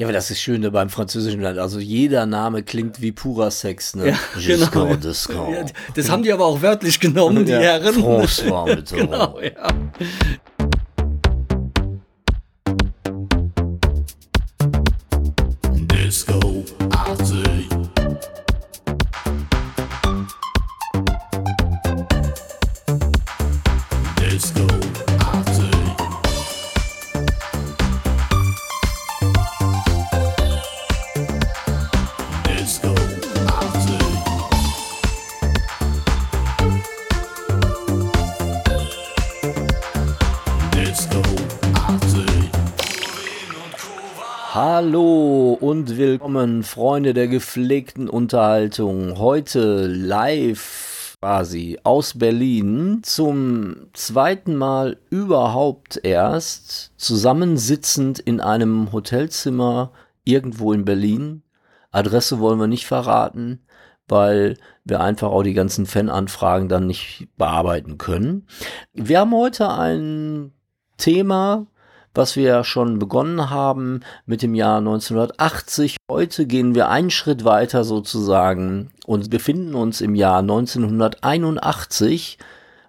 Ja, aber das ist schön beim französischen Land. Also jeder Name klingt wie purer Sex, ne? Ja, Giscard genau. d'Escorn. Ja, das haben die aber auch wörtlich genommen, die Ja, Herren. François Mitterrand. genau, ja. Willkommen, Freunde der gepflegten Unterhaltung. Heute live quasi aus Berlin zum zweiten Mal überhaupt erst zusammensitzend in einem Hotelzimmer irgendwo in Berlin. Adresse wollen wir nicht verraten, weil wir einfach auch die ganzen Fananfragen dann nicht bearbeiten können. Wir haben heute ein Thema, was wir ja schon begonnen haben mit dem Jahr 1980. Heute gehen wir einen Schritt weiter sozusagen und befinden uns im Jahr 1981,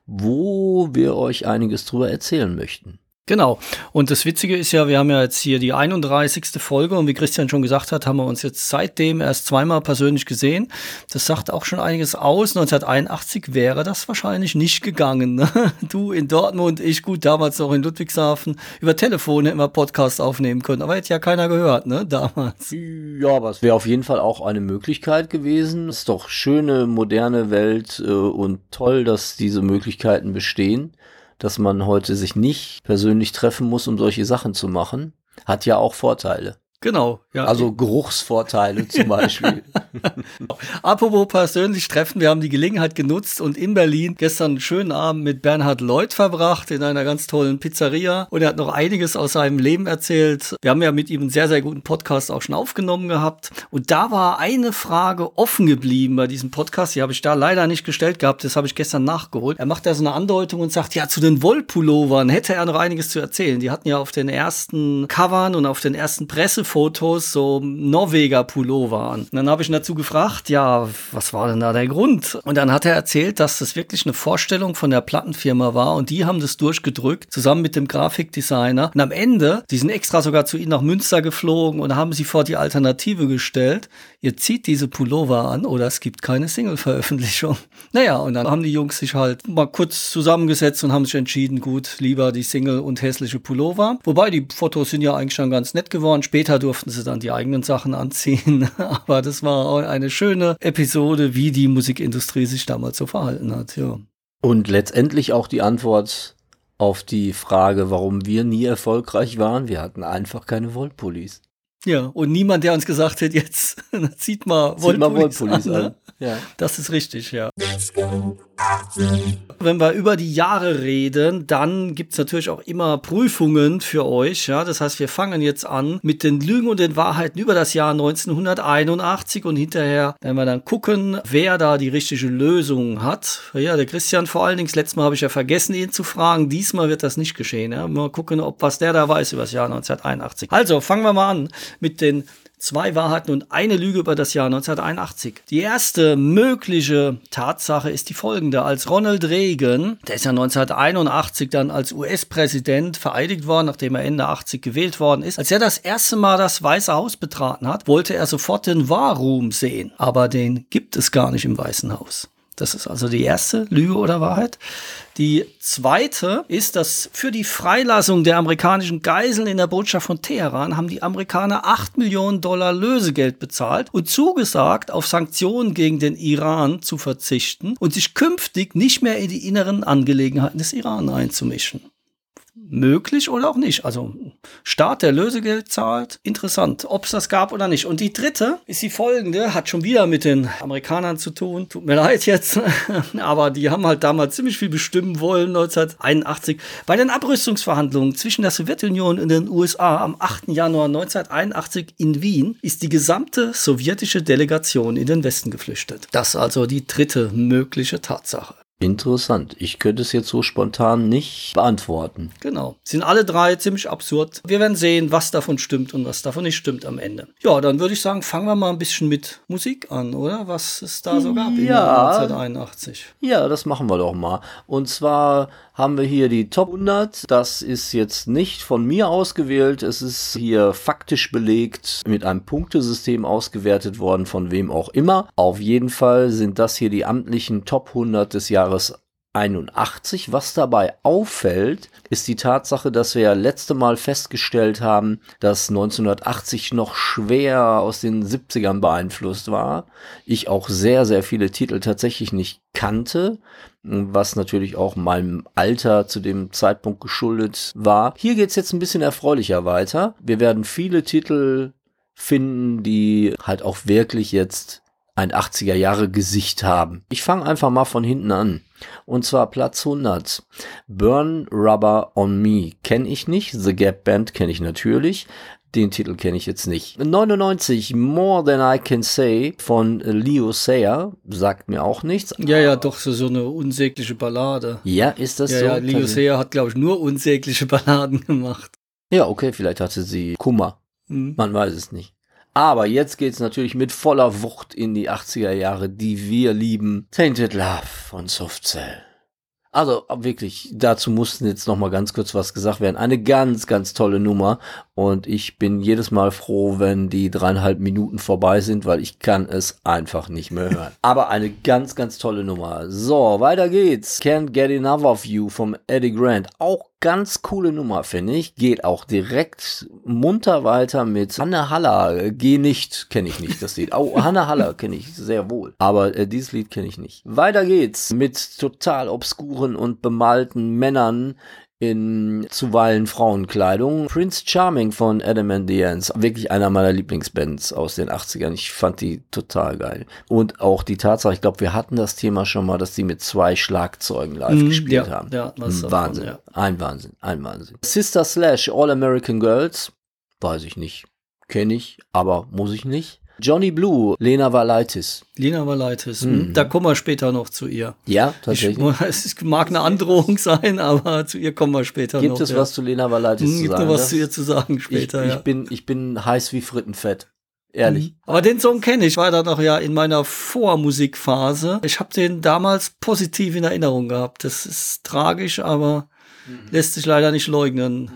wo wir euch einiges drüber erzählen möchten. Genau. Und das Witzige ist ja, wir haben ja jetzt hier die 31. Folge und wie Christian schon gesagt hat, haben wir uns jetzt seitdem erst zweimal persönlich gesehen. Das sagt auch schon einiges aus. 1981 wäre das wahrscheinlich nicht gegangen. Ne? Du in Dortmund, ich gut, damals noch in Ludwigshafen. Über Telefon hätten wir Podcast aufnehmen können, aber hätte ja keiner gehört, ne, damals. Ja, aber es wäre auf jeden Fall auch eine Möglichkeit gewesen. Es ist doch schöne, moderne Welt äh, und toll, dass diese Möglichkeiten bestehen, dass man heute sich nicht persönlich treffen muss, um solche Sachen zu machen. Hat ja auch Vorteile. Genau, ja. Also Geruchsvorteile zum Beispiel. Apropos persönlich treffen, wir haben die Gelegenheit genutzt und in Berlin gestern einen schönen Abend mit Bernhard Lloyd verbracht in einer ganz tollen Pizzeria und er hat noch einiges aus seinem Leben erzählt. Wir haben ja mit ihm einen sehr, sehr guten Podcast auch schon aufgenommen gehabt und da war eine Frage offen geblieben bei diesem Podcast, die habe ich da leider nicht gestellt gehabt, das habe ich gestern nachgeholt. Er macht da so eine Andeutung und sagt, ja, zu den Wollpullovern hätte er noch einiges zu erzählen. Die hatten ja auf den ersten Covern und auf den ersten Pressefotos so Norweger Pullover an. Und dann habe ich ihn dazu gefragt, ja, was war denn da der Grund? Und dann hat er erzählt, dass das wirklich eine Vorstellung von der Plattenfirma war und die haben das durchgedrückt, zusammen mit dem Grafikdesigner. Und am Ende, die sind extra sogar zu ihnen nach Münster geflogen und haben sie vor die Alternative gestellt. Ihr zieht diese Pullover an oder es gibt keine Single-Veröffentlichung. Naja, und dann haben die Jungs sich halt mal kurz zusammengesetzt und haben sich entschieden, gut, lieber die Single und hässliche Pullover. Wobei die Fotos sind ja eigentlich schon ganz nett geworden. Später durften sie dann die eigenen Sachen anziehen. Aber das war auch eine schöne Episode, wie die Musikindustrie sich damals so verhalten hat. Ja. Und letztendlich auch die Antwort auf die Frage, warum wir nie erfolgreich waren. Wir hatten einfach keine Wollpullis. Ja, und niemand, der uns gesagt hat, jetzt zieht mal Zieht mal Wollpullis Wollpullis an. an. Ja. Das ist richtig, ja. Wenn wir über die Jahre reden, dann gibt's natürlich auch immer Prüfungen für euch. Ja? Das heißt, wir fangen jetzt an mit den Lügen und den Wahrheiten über das Jahr 1981 und hinterher werden wir dann gucken, wer da die richtige Lösung hat. Ja, der Christian vor allen Dingen. Das letzte Mal habe ich ja vergessen, ihn zu fragen. Diesmal wird das nicht geschehen. Ja? Mal gucken, ob was der da weiß über das Jahr 1981. Also, fangen wir mal an mit den Zwei Wahrheiten und eine Lüge über das Jahr 1981. Die erste mögliche Tatsache ist die folgende. Als Ronald Reagan, der ist ja 1981 dann als US-Präsident vereidigt worden, nachdem er Ende 80 gewählt worden ist, als er das erste Mal das Weiße Haus betraten hat, wollte er sofort den War Room sehen. Aber den gibt es gar nicht im Weißen Haus. Das ist also die erste Lüge oder Wahrheit. Die zweite ist, dass für die Freilassung der amerikanischen Geiseln in der Botschaft von Teheran haben die Amerikaner 8 Millionen Dollar Lösegeld bezahlt und zugesagt, auf Sanktionen gegen den Iran zu verzichten und sich künftig nicht mehr in die inneren Angelegenheiten des Iran einzumischen möglich oder auch nicht. Also Staat, der Lösegeld zahlt, interessant, ob es das gab oder nicht. Und die dritte ist die folgende, hat schon wieder mit den Amerikanern zu tun. Tut mir leid jetzt, aber die haben halt damals ziemlich viel bestimmen wollen, 1981. Bei den Abrüstungsverhandlungen zwischen der Sowjetunion und den USA am 8. Januar 1981 in Wien ist die gesamte sowjetische Delegation in den Westen geflüchtet. Das ist also die dritte mögliche Tatsache. Interessant. Ich könnte es jetzt so spontan nicht beantworten. Genau. Sind alle drei ziemlich absurd. Wir werden sehen, was davon stimmt und was davon nicht stimmt am Ende. Ja, dann würde ich sagen, fangen wir mal ein bisschen mit Musik an, oder? Was es da so gab Ja. Jahr 1981. Ja, das machen wir doch mal. Und zwar haben wir hier die Top 100. Das ist jetzt nicht von mir ausgewählt. Es ist hier faktisch belegt mit einem Punktesystem ausgewertet worden, von wem auch immer. Auf jeden Fall sind das hier die amtlichen Top 100 des Jahres 81. Was dabei auffällt, ist die Tatsache, dass wir ja letzte Mal festgestellt haben, dass 1980 noch schwer aus den 70ern beeinflusst war. Ich auch sehr, sehr viele Titel tatsächlich nicht kannte, was natürlich auch meinem Alter zu dem Zeitpunkt geschuldet war. Hier geht's jetzt ein bisschen erfreulicher weiter. Wir werden viele Titel finden, die halt auch wirklich jetzt ein 80er Jahre Gesicht haben. Ich fange einfach mal von hinten an. Und zwar Platz 100. Burn Rubber on Me kenne ich nicht. The Gap Band kenne ich natürlich. Den Titel kenne ich jetzt nicht. 99 More Than I Can Say von Leo Sayer sagt mir auch nichts. Ja, ja, doch, so, so eine unsägliche Ballade. Ja, ist das Ja, so? ja, Leo Sayer hat, glaube ich, nur unsägliche Balladen gemacht. Ja, okay, vielleicht hatte sie Kummer. Hm. Man weiß es nicht. Aber jetzt geht's natürlich mit voller Wucht in die 80er Jahre, die wir lieben. Tainted Love von Soft Cell. Also wirklich, dazu mussten jetzt noch mal ganz kurz was gesagt werden. Eine ganz, ganz tolle Nummer. Und ich bin jedes Mal froh, wenn die dreieinhalb Minuten vorbei sind, weil ich kann es einfach nicht mehr hören. Aber eine ganz, ganz tolle Nummer. So, weiter geht's. Can't Get Enough of You vom Eddie Grant. Auch ganz coole Nummer, finde ich. Geht auch direkt munter weiter mit Hanne Haller. Geh nicht, kenne ich nicht, das Lied. Oh, Hanne Haller kenne ich sehr wohl. Aber äh, dieses Lied kenne ich nicht. Weiter geht's mit total obskuren und bemalten Männern in zuweilen Frauenkleidung. Prince Charming von Adam and the Ants. Wirklich einer meiner Lieblingsbands aus den 80ern. Ich fand die total geil. Und auch die Tatsache, ich glaube, wir hatten das Thema schon mal, dass die mit zwei Schlagzeugen live Mhm, gespielt ja, haben. ja, was davon, Wahnsinn. ja. Ein Wahnsinn. Ein Wahnsinn. Sister Slash All American Girls. Weiß ich nicht. Kenne ich, aber muss ich nicht. Johnny Blue, Lena Valaitis. Lena Valaitis. hm, Da kommen wir später noch zu ihr. Ja, Ich, tatsächlich. es mag eine Androhung sein, aber zu ihr kommen wir später Gibt noch. es ja. was zu Lena Valaitis Hm, zu Gibt sagen? noch was Das- zu ihr zu sagen ich, später, ich, ja. bin, ich bin heiß wie Frittenfett. Ehrlich. Aber den Song kenne ich, war da noch ja in meiner Vormusikphase. Ich habe den damals positiv in Erinnerung gehabt. Das ist tragisch, aber Mhm. lässt sich leider nicht leugnen.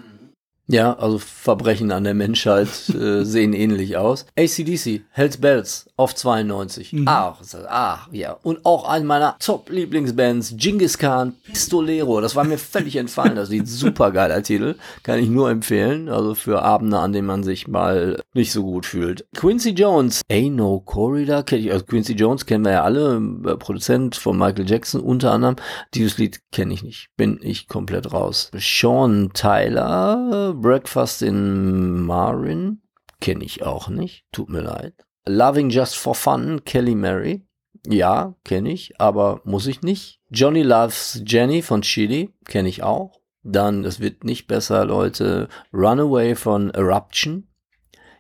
Ja, also Verbrechen an der Menschheit äh, sehen ähnlich aus. ACDC, Hells Bells auf 92. Mhm. Ach, ach, ja. Und auch eine meiner Top-Lieblingsbands, Genghis Khan, Pistolero. Das war mir völlig entfallen. Das sieht super geil als Titel. Kann ich nur empfehlen. Also für Abende, an denen man sich mal nicht so gut fühlt. Quincy Jones, Ain't No Corridor. kenn ich- Also Quincy Jones kennen wir ja alle. äh, Produzent von Michael Jackson unter anderem. Dieses Lied kenne ich nicht. Bin ich komplett raus. Sean Tyler, Breakfast in Marin. Kenne ich auch nicht. Tut mir leid. Loving Just for Fun, Kelly Mary. Ja, kenne ich, aber muss ich nicht. Johnny Loves Jenny von Chili. Kenne ich auch. Dann, es wird nicht besser, Leute. Runaway von Eruption.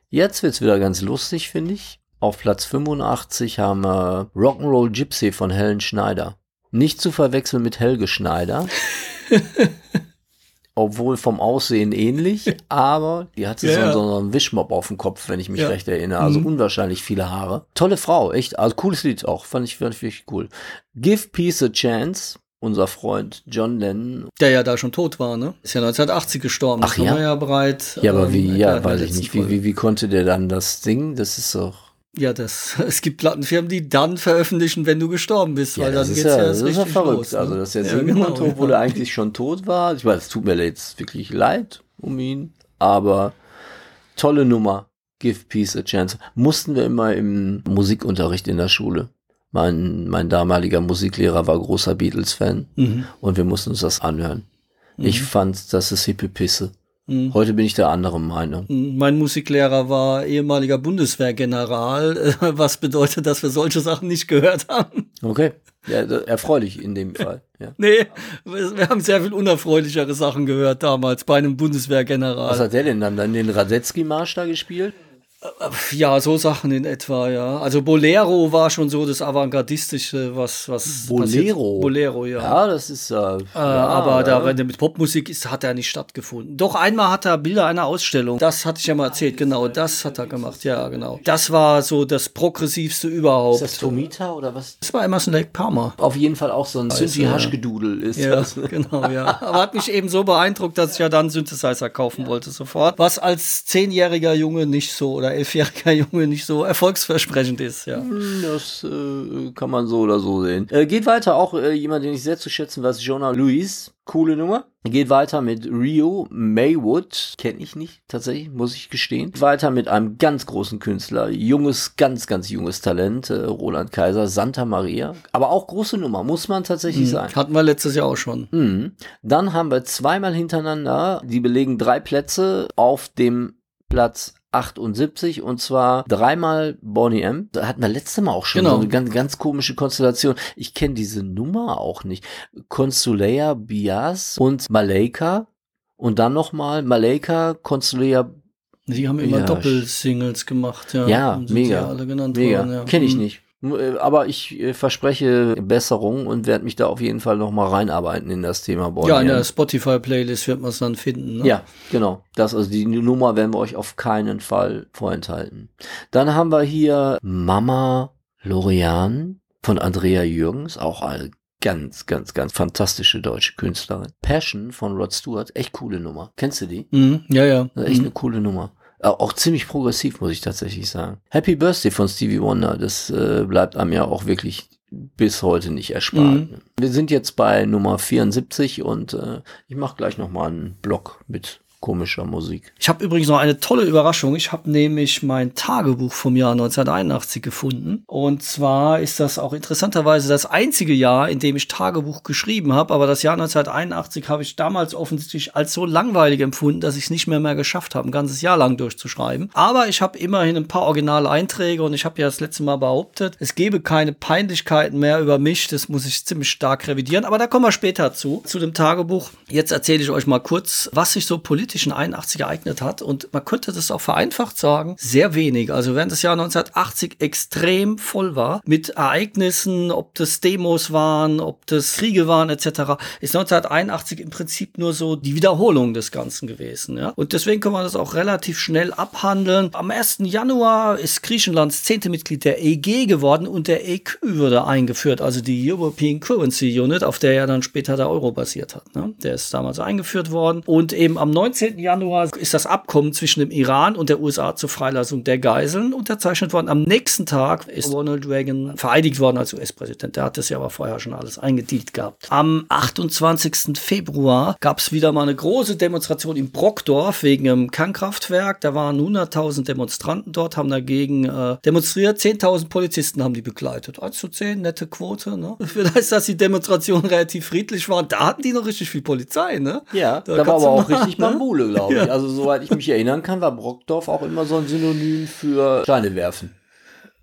Jetzt wird's wieder ganz lustig, finde ich. Auf Platz 85 haben wir Rock'n'Roll Gypsy von Helen Schneider. Nicht zu verwechseln mit Helge Schneider. Obwohl vom Aussehen ähnlich, aber die hatte Ja, so, so, einen Wischmopp auf dem Kopf, wenn ich mich Ja. recht erinnere. Also Mhm. unwahrscheinlich viele Haare. Tolle Frau, echt. Also cooles Lied auch. Fand ich, fand ich wirklich cool. Give Peace a Chance. Unser Freund John Lennon. Der ja da schon tot war, ne? Ist ja 1980 gestorben. Ach ja? ja bereit. Ja, aber ähm, wie, erklärt ja, weiß ich letzten nicht. Wie, wie, wie konnte der dann das singen? Das ist doch. Ja, das, es gibt Plattenfirmen, die dann veröffentlichen, wenn du gestorben bist, weil das dann ist geht's ja, ja, das ist ja richtig verrückt. los. ne? Also, dass er Ja, singen genau, konnte, ja. obwohl er eigentlich schon tot war. Ich weiß, es tut mir jetzt wirklich leid um ihn, aber tolle Nummer. Give Peace a Chance. Mussten wir immer im Musikunterricht in der Schule. Mein, mein damaliger Musiklehrer war großer Beatles-Fan Mhm. und wir mussten uns das anhören. Ich fand, das ist hippe Pisse. Mhm. Heute bin ich der anderen Meinung. Mein Musiklehrer war ehemaliger Bundeswehrgeneral, was bedeutet, dass wir solche Sachen nicht gehört haben. Okay. Ja, erfreulich in dem Fall. Ja. Nee, wir haben sehr viel unerfreulichere Sachen gehört damals bei einem Was Bundeswehrgeneral. hat der denn dann? Dann den Radetzky-Marsch da gespielt? Ja, so Sachen in etwa, ja. Also Bolero war schon so das Avantgardistische, was, was Bolero? passiert- Bolero, ja. Ja, das ist. Äh, Äh, ja, aber da, ja. wenn der mit Popmusik ist, hat er nicht stattgefunden. Doch einmal hat er Bilder einer Ausstellung. Das hatte ich ja mal erzählt, genau. Das hat er gemacht, ja, genau. Das war so das progressivste überhaupt. Ist das Tomita oder was? Das war Emerson Lake Palmer. Auf jeden Fall auch so ein Synthi-Haschgedudel ist Ja, das. genau, ja. Aber hat mich eben so beeindruckt, dass ich ja dann Synthesizer kaufen wollte sofort. Was als zehnjähriger Junge nicht so oder elfjähriger Junge nicht so erfolgsversprechend ist, ja. Das äh, kann man so oder so sehen. Äh, geht weiter, auch äh, jemand, den ich sehr zu schätzen weiß, Jonah Lewis. Coole Nummer. Geht weiter mit Rio Maywood. Kenne ich nicht, tatsächlich, muss ich gestehen. Weiter mit einem ganz großen Künstler. Junges, ganz, ganz junges Talent. Äh, Roland Kaiser, Santa Maria. Aber auch große Nummer, muss man tatsächlich sagen. Hatten wir letztes Jahr auch schon. Mhm. Dann haben wir zweimal hintereinander, die belegen drei Plätze auf dem Platz 78 und zwar dreimal Bonnie M. Da hatten wir letztes Mal auch schon Genau. so eine ganz, ganz komische Konstellation. Ich kenne diese Nummer auch nicht. Consuleya Bias und Malaika und dann nochmal Malaika, Consuleya, Die haben immer Ja, Doppelsingles gemacht, ja. Ja, mega. Ja alle genannt mega, worden, ja. kenne ich Mhm. nicht. Äh, Aber ich äh, verspreche Besserung und werde mich da auf jeden Fall nochmal reinarbeiten in das Thema Bonnie Ja, in der Spotify-Playlist wird man es dann finden. Ne? Ja, genau. Das, also die Nummer werden wir euch auf keinen Fall vorenthalten. Dann haben wir hier Mama Lorian von Andrea Jürgens, auch eine ganz, ganz, ganz fantastische deutsche Künstlerin. Passion von Rod Stewart, echt coole Nummer. Kennst du die? Mhm, ja, ja. Echt Mhm. eine coole Nummer. Auch auch ziemlich progressiv, muss ich tatsächlich sagen. Happy Birthday von Stevie Wonder, das äh, bleibt einem ja auch wirklich bis heute nicht erspart. Mhm. Wir sind jetzt bei Nummer 74 und äh, ich mache gleich nochmal einen Block mit komischer Musik. Ich habe übrigens noch eine tolle Überraschung. Ich habe nämlich mein Tagebuch vom Jahr 1981 gefunden. Und zwar ist das auch interessanterweise das einzige Jahr, in dem ich Tagebuch geschrieben habe. Aber das Jahr 1981 habe ich damals offensichtlich als so langweilig empfunden, dass ich es nicht mehr mehr geschafft habe, ein ganzes Jahr lang durchzuschreiben. Aber ich habe immerhin ein paar originale Einträge und ich habe ja das letzte Mal behauptet, es gebe keine Peinlichkeiten mehr über mich. Das muss ich ziemlich stark revidieren. Aber da kommen wir später zu, zu dem Tagebuch. Jetzt erzähle ich euch mal kurz, was sich so politisch in 81 ereignet hat. Und man könnte das auch vereinfacht sagen, sehr wenig. Also während das Jahr 1980 extrem voll war mit Ereignissen, ob das Demos waren, ob das Kriege waren etc., ist 1981 im Prinzip nur so die Wiederholung des Ganzen gewesen. Ja? Und deswegen kann man das auch relativ schnell abhandeln. Am 1. Januar ist Griechenlands zehnte Mitglied der EG geworden und der EQ wurde eingeführt, also die European Currency Unit, auf der ja dann später der Euro basiert hat. Ne? Der ist damals eingeführt worden. Und eben am 19. Januar ist das Abkommen zwischen dem Iran und der USA zur Freilassung der Geiseln unterzeichnet worden. Am nächsten Tag ist Ronald Reagan vereidigt worden als US-Präsident. Der hat das ja aber vorher schon alles eingedealt gehabt. Am 28. Februar gab es wieder mal eine große Demonstration in Brockdorf wegen einem Kernkraftwerk. Da waren 100.000 Demonstranten dort, haben dagegen äh, demonstriert. 10.000 Polizisten haben die begleitet. 1 zu 10, nette Quote. Ne? Vielleicht, dass die Demonstrationen relativ friedlich waren. Da hatten die noch richtig viel Polizei. Ne? Ja, da, Da war aber auch mal, richtig ne? Bambule, glaube ich. Ja. Also soweit ich mich erinnern kann, war Brockdorf auch immer so ein Synonym für Steine werfen.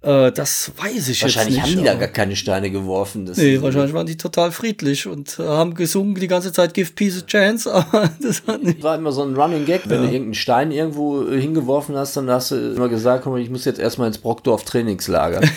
Äh, das weiß ich Wahrscheinlich jetzt nicht. haben die da gar keine Steine geworfen. Das Nee, wahrscheinlich waren die total friedlich und äh, haben gesungen die ganze Zeit Give Peace a Chance, aber das hat nicht. war immer so ein Running Gag. Wenn du irgendeinen Stein irgendwo äh, hingeworfen hast, dann hast du immer gesagt, komm, ich muss jetzt erstmal ins Brockdorf Trainingslager.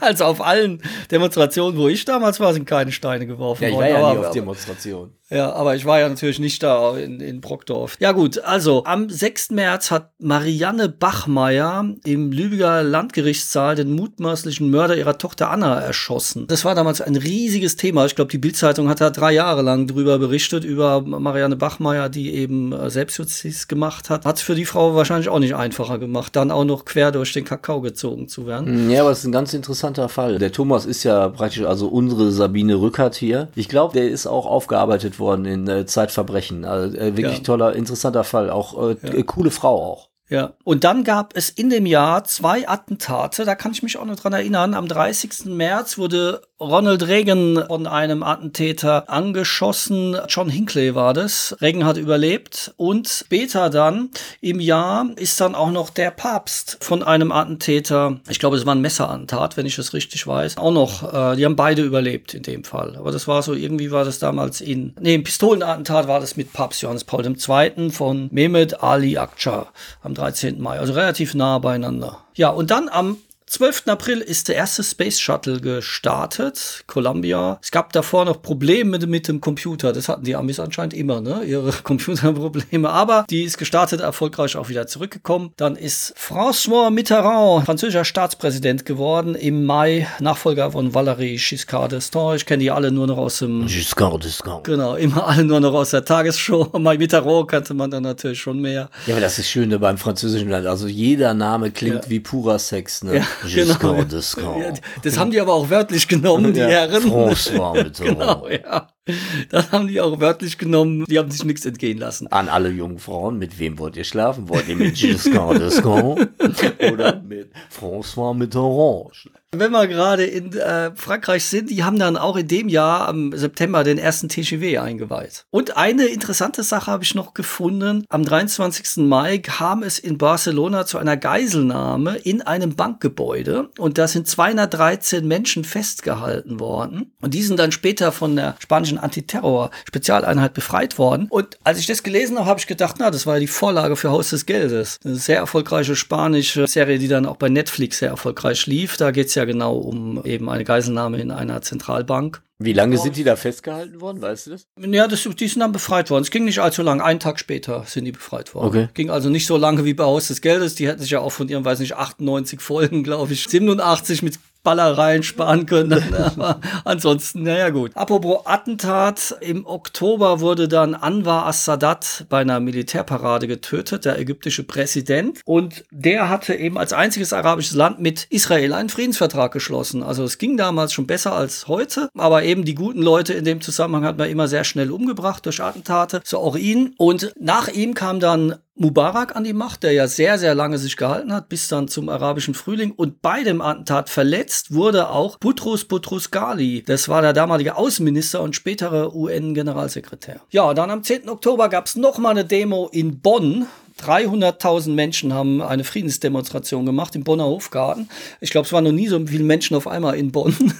Also auf allen Demonstrationen, wo ich damals war, sind keine Steine geworfen ja, ich worden. war ja aber, nie auf aber, Demonstration. Ja, aber ich war ja natürlich nicht da in, in Brockdorf. Ja gut, also am 6. März hat Marianne Bachmeier im Lübecker Landgerichtssaal den mutmaßlichen Mörder ihrer Tochter Anna erschossen. Das war damals ein riesiges Thema. Ich glaube, die Bildzeitung hat da drei Jahre lang drüber berichtet, über Marianne Bachmeier, die eben äh, Selbstjustiz gemacht hat. Hat es für die Frau wahrscheinlich auch nicht einfacher gemacht, dann auch noch quer durch den Kakao gezogen zu werden. Ja, aber es ist ein ganz interessanter Fall. Der Thomas ist ja praktisch also unsere Sabine Rückert hier. Ich glaube, der ist auch aufgearbeitet worden in äh, Zeitverbrechen. Also äh, wirklich Ja. toller, interessanter Fall. Auch äh, äh, coole Frau auch. Ja, und dann gab es in dem Jahr zwei Attentate, da kann ich mich auch noch dran erinnern. Am 30. März wurde Ronald Reagan von einem Attentäter angeschossen. John Hinckley war das. Reagan hat überlebt und später dann im Jahr ist dann auch noch der Papst von einem Attentäter, ich glaube, es war ein Messerattentat, wenn ich das richtig weiß, auch noch, äh, die haben beide überlebt in dem Fall. Aber das war so, irgendwie war das damals in, nee, im Pistolenattentat war das mit Papst Johannes Paul II. von Mehmet Ali Akça am 13. Mai, also relativ nah beieinander. Ja, und dann am 12. April ist der erste Space Shuttle gestartet, Columbia. Es gab davor noch Probleme mit, dem Computer. Das hatten die Amis anscheinend immer, ne? Ihre Computerprobleme. Aber die ist gestartet, erfolgreich auch wieder zurückgekommen. Dann ist François Mitterrand, französischer Staatspräsident geworden, im Mai, Nachfolger von Valéry Giscard d'Estaing. Ich kenne die alle nur noch aus dem... Giscard d'Escant. Genau, immer alle nur noch aus der Tagesshow. Mai Mitterrand kannte man dann natürlich schon mehr. Ja, aber das ist schön beim französischen Land. Also jeder Name klingt Ja. wie purer Sex, ne? Ja, genau. Giscard d'Escant. Ja, das haben die aber auch wörtlich genommen, die Ja, Herren. François Mitterrand. Genau, ja. Das haben die auch wörtlich genommen. Die haben sich nichts entgehen lassen. An alle jungen Frauen, mit wem wollt ihr schlafen? Wollt ihr mit Giscard d'Escant oder mit François Mitterrand? Wenn wir gerade in äh, Frankreich sind, die haben dann auch in dem Jahr am September den ersten TGW eingeweiht. Und eine interessante Sache habe ich noch gefunden. Am 23. Mai kam es in Barcelona zu einer Geiselnahme in einem Bankgebäude und da sind 213 Menschen festgehalten worden. Und die sind dann später von der spanischen Antiterror-Spezialeinheit befreit worden. Und als ich das gelesen habe, habe ich gedacht, na, das war ja die Vorlage für Haus des Geldes. Eine sehr erfolgreiche spanische Serie, die dann auch bei Netflix sehr erfolgreich lief. Da geht es ja genau um eben eine Geiselnahme in einer Zentralbank. Wie lange sind die da festgehalten worden, weißt du das? Ja, das, die sind dann befreit worden. Es ging nicht allzu lang. Einen Tag später sind die befreit worden. Okay. Ging also nicht so lange wie bei Haus des Geldes. Die hätten sich ja auch von ihren, weiß nicht, 98 Folgen, glaube ich, 87 mit Ballereien sparen können. Aber ansonsten, naja gut. Apropos Attentat, im Oktober wurde dann Anwar as-Sadat bei einer Militärparade getötet, der ägyptische Präsident. Und der hatte eben als einziges arabisches Land mit Israel einen Friedensvertrag geschlossen. Also es ging damals schon besser als heute, aber eben die guten Leute in dem Zusammenhang hat man immer sehr schnell umgebracht durch Attentate, so auch ihn. Und nach ihm kam dann Mubarak an die Macht, der ja sehr, sehr lange sich gehalten hat, bis dann zum arabischen Frühling. Und bei dem Attentat verletzt wurde auch Boutros Boutros Ghali. Das war der damalige Außenminister und spätere UN-Generalsekretär. Ja, dann am 10. Oktober gab es nochmal eine Demo in Bonn. 300.000 Menschen haben eine Friedensdemonstration gemacht im Bonner Hofgarten. Ich glaube, es waren noch nie so viele Menschen auf einmal in Bonn.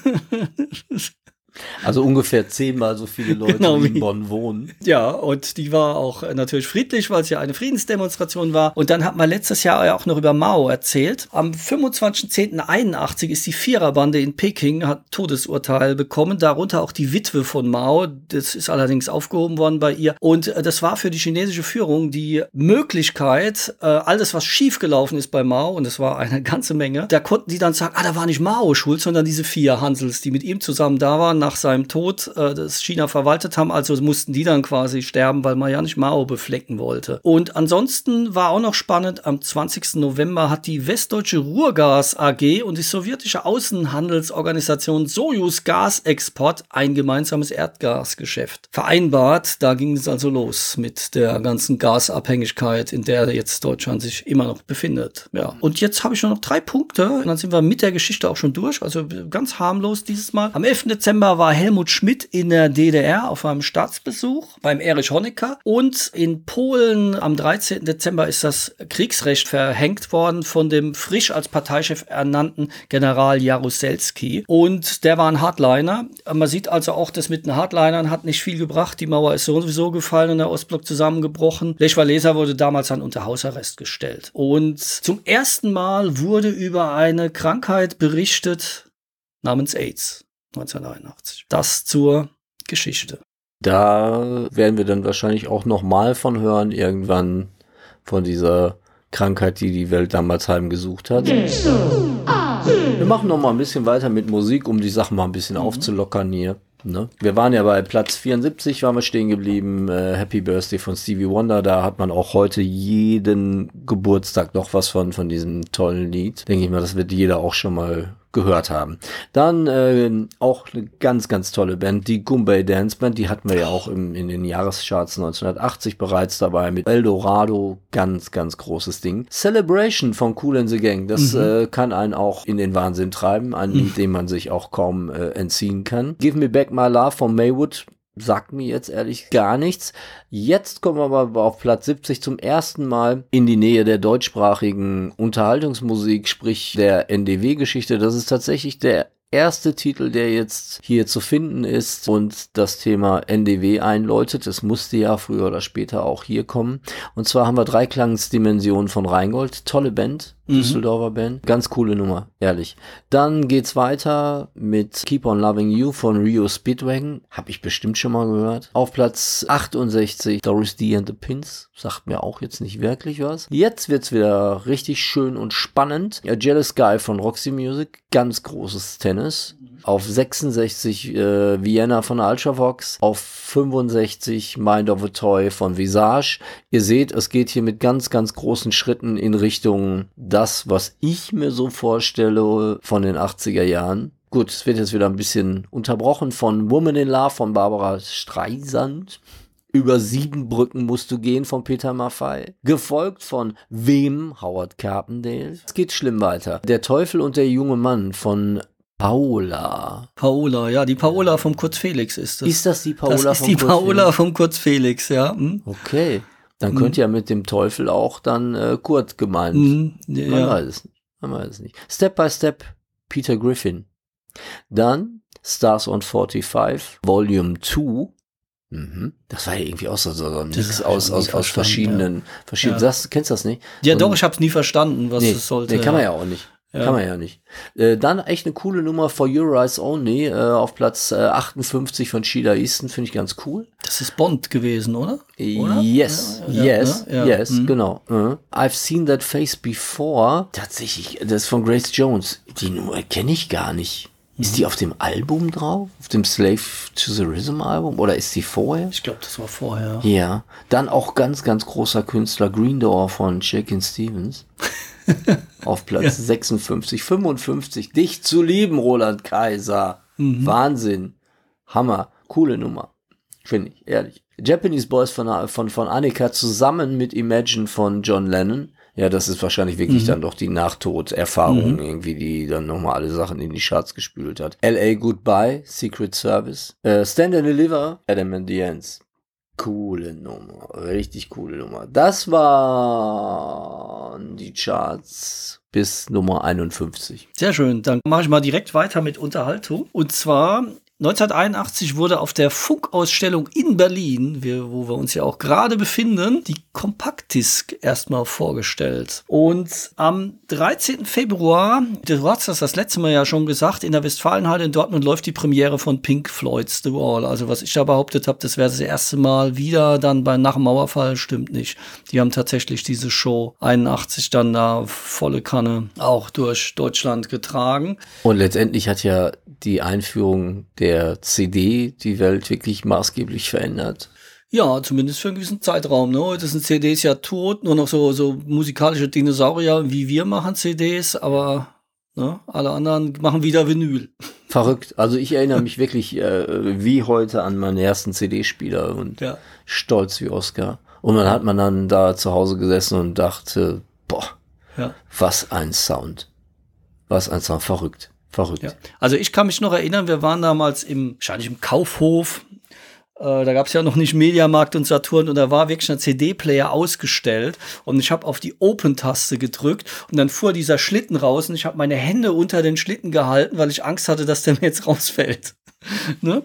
Also ungefähr zehnmal so viele Leute, Genau die in wie- Bonn wohnen. Ja, und die war auch natürlich friedlich, weil es ja eine Friedensdemonstration war. Und dann hat man letztes Jahr ja auch noch über Mao erzählt. Am 25.10.81 ist die Viererbande in Peking, hat Todesurteil bekommen, darunter auch die Witwe von Mao. Das ist allerdings aufgehoben worden bei ihr. Und äh, das war für die chinesische Führung die Möglichkeit, äh, alles, was schiefgelaufen ist bei Mao, und es war eine ganze Menge, da konnten die dann sagen, ah, da war nicht Mao schuld, sondern diese vier Hansels, die mit ihm zusammen da waren, nach seinem Tod äh, das China verwaltet haben. Also mussten die dann quasi sterben, weil man ja nicht Mao beflecken wollte. Und ansonsten war auch noch spannend, am 20. November hat die Westdeutsche Ruhrgas AG und die sowjetische Außenhandelsorganisation Sojus Gasexport ein gemeinsames Erdgasgeschäft vereinbart. Da ging es also los mit der ganzen Gasabhängigkeit, in der jetzt Deutschland sich immer noch befindet. Ja. Und jetzt habe ich nur noch drei Punkte und dann sind wir mit der Geschichte auch schon durch. Also ganz harmlos dieses Mal. Am 11. Dezember war Helmut Schmidt in der DDR auf einem Staatsbesuch beim Erich Honecker und in Polen am 13. Dezember ist das Kriegsrecht verhängt worden von dem frisch als Parteichef ernannten General Jaruzelski und der war ein Hardliner. Man sieht also auch, das mit den Hardlinern hat nicht viel gebracht. Die Mauer ist sowieso gefallen und der Ostblock zusammengebrochen. Lech Walesa wurde damals dann unter Hausarrest gestellt. Und zum ersten Mal wurde über eine Krankheit berichtet namens AIDS 1981. Das zur Geschichte. Da werden wir dann wahrscheinlich auch nochmal von hören, irgendwann von dieser Krankheit, die die Welt damals heimgesucht hat. Wir machen noch mal ein bisschen weiter mit Musik, um die Sachen mal ein bisschen aufzulockern hier. Ne? Wir waren ja bei Platz 74, waren wir stehen geblieben. Äh, Happy Birthday von Stevie Wonder. Da hat man auch heute jeden Geburtstag noch was von, von diesem tollen Lied. Denke ich mal, das wird jeder auch schon mal gehört haben. Dann äh, auch eine ganz, ganz tolle Band, die Gumbay Dance Band, die hatten wir ja auch im, in den Jahrescharts 1980 bereits dabei mit Eldorado, ganz, ganz großes Ding. Celebration von Cool and the Gang, das Mhm. äh, kann einen auch in den Wahnsinn treiben, ein Lied, dem man sich auch kaum äh, entziehen kann. Give Me Back My Love von Maywood, sagt mir jetzt ehrlich gar nichts. Jetzt kommen wir aber auf Platz 70 zum ersten Mal in die Nähe der deutschsprachigen Unterhaltungsmusik, sprich der NDW-Geschichte. Das ist tatsächlich der erste Titel, der jetzt hier zu finden ist und das Thema NDW einläutet. Es musste ja früher oder später auch hier kommen. Und zwar haben wir Dreiklangsdimensionen von Rheingold. Tolle Band, Düsseldorfer Band. Ganz coole Nummer, ehrlich. Dann geht's weiter mit Keep on Loving You von Rio Speedwagon. Hab ich bestimmt schon mal gehört. Auf Platz 68 Doris D and the Pins. Sagt mir auch jetzt nicht wirklich was. Jetzt wird's wieder richtig schön und spannend. A Jealous Guy von Roxy Music. Ganz großes Tennis. Auf 66 äh, Vienna von Ultravox. Auf 65 Mind of a Toy von Visage. Ihr seht, es geht hier mit ganz, ganz großen Schritten in Richtung das, was ich mir so vorstelle von den 80er Jahren. Gut, es wird jetzt wieder ein bisschen unterbrochen von Woman in Love von Barbara Streisand. Über sieben Brücken musst du gehen von Peter Maffay. Gefolgt von Wem? Howard Carpendale. Es geht schlimm weiter. Der Teufel und der junge Mann von Paola. Paola, ja, die Paola vom Kurz Felix ist das. Ist das die Paola das ist von die Kurt Paola Felix? vom Kurz Felix, ja. Hm? Okay. Dann könnte ja mit dem Teufel auch dann äh, Kurt gemeint. Hm, Man ja. weiß es nicht. Man weiß es nicht. Step by Step, Peter Griffin. Dann Stars on 45, Volume 2. Mhm. Das war ja irgendwie auch so, so ein Das Mix aus, aus, aus verschiedenen, verschiedenen. Ja. Sagst, kennst du das nicht? ja, Und- doch, ich hab's nie verstanden, was nee, es sollte. nee, kann man ja auch nicht. Ja. Kann man ja nicht. Äh, dann echt eine coole Nummer For Your Eyes Only äh, auf Platz äh, 58 von Sheila Easton, finde ich ganz cool. Das ist Bond gewesen, oder? Oder? Yes, Ja, ja, yes, yes, Mhm. genau. Mhm. I've seen that face before. Tatsächlich, das ist von Grace Jones. Die Nummer kenne ich gar nicht. Ist Mhm. die auf dem Album drauf? Auf dem Slave to the Rhythm Album? Oder ist die vorher? Ich glaube, das war vorher. Ja. Dann auch ganz, ganz großer Künstler Green Door von Shakin' Stevens. auf Platz 56, 55. Dich zu lieben, Roland Kaiser. Mhm. Wahnsinn. Hammer. Coole Nummer. Finde ich, ehrlich. Japanese Boys von, von, von Annika zusammen mit Imagine von John Lennon. Ja, das ist wahrscheinlich wirklich dann doch die Nachtoderfahrung irgendwie, die dann nochmal alle Sachen in die Charts gespült hat. L.A. Goodbye, Secret Service. Äh, Stand and Deliver, Adam and the Ants. Coole Nummer, richtig coole Nummer. Das waren die Charts bis Nummer 51. Sehr schön. Dann mache ich mal direkt weiter mit Unterhaltung. Und zwar 1981 wurde auf der Funkausstellung in Berlin, wo wir uns ja auch gerade befinden, die Kompaktdisk erstmal vorgestellt. Und am 13. Februar, du hast das das letzte Mal ja schon gesagt, in der Westfalenhalle in Dortmund läuft die Premiere von Pink Floyd's The Wall. Also was ich da behauptet habe, das wäre das erste Mal wieder dann bei nach dem Mauerfall, stimmt nicht. Die haben tatsächlich diese Show 81 dann da volle Kanne auch durch Deutschland getragen. Und letztendlich hat ja die Einführung der CD die Welt wirklich maßgeblich verändert. Ja, zumindest für einen gewissen Zeitraum. Ne? Heute sind CDs ja tot, nur noch so, so musikalische Dinosaurier wie wir machen CDs, aber ne, alle anderen machen wieder Vinyl. Verrückt. Also ich erinnere mich wirklich äh, wie heute an meinen ersten CD-Spieler und Ja. stolz wie Oscar. Und dann hat man dann da zu Hause gesessen und dachte, boah, Ja. was ein Sound. Was ein Sound. Verrückt. Verrückt. Ja. Also ich kann mich noch erinnern, wir waren damals im, wahrscheinlich im Kaufhof. Äh, da gab es ja noch nicht Mediamarkt und Saturn und da war wirklich ein CD-Player ausgestellt und ich habe auf die Open-Taste gedrückt und dann fuhr dieser Schlitten raus und ich habe meine Hände unter den Schlitten gehalten, weil ich Angst hatte, dass der mir jetzt rausfällt. ne?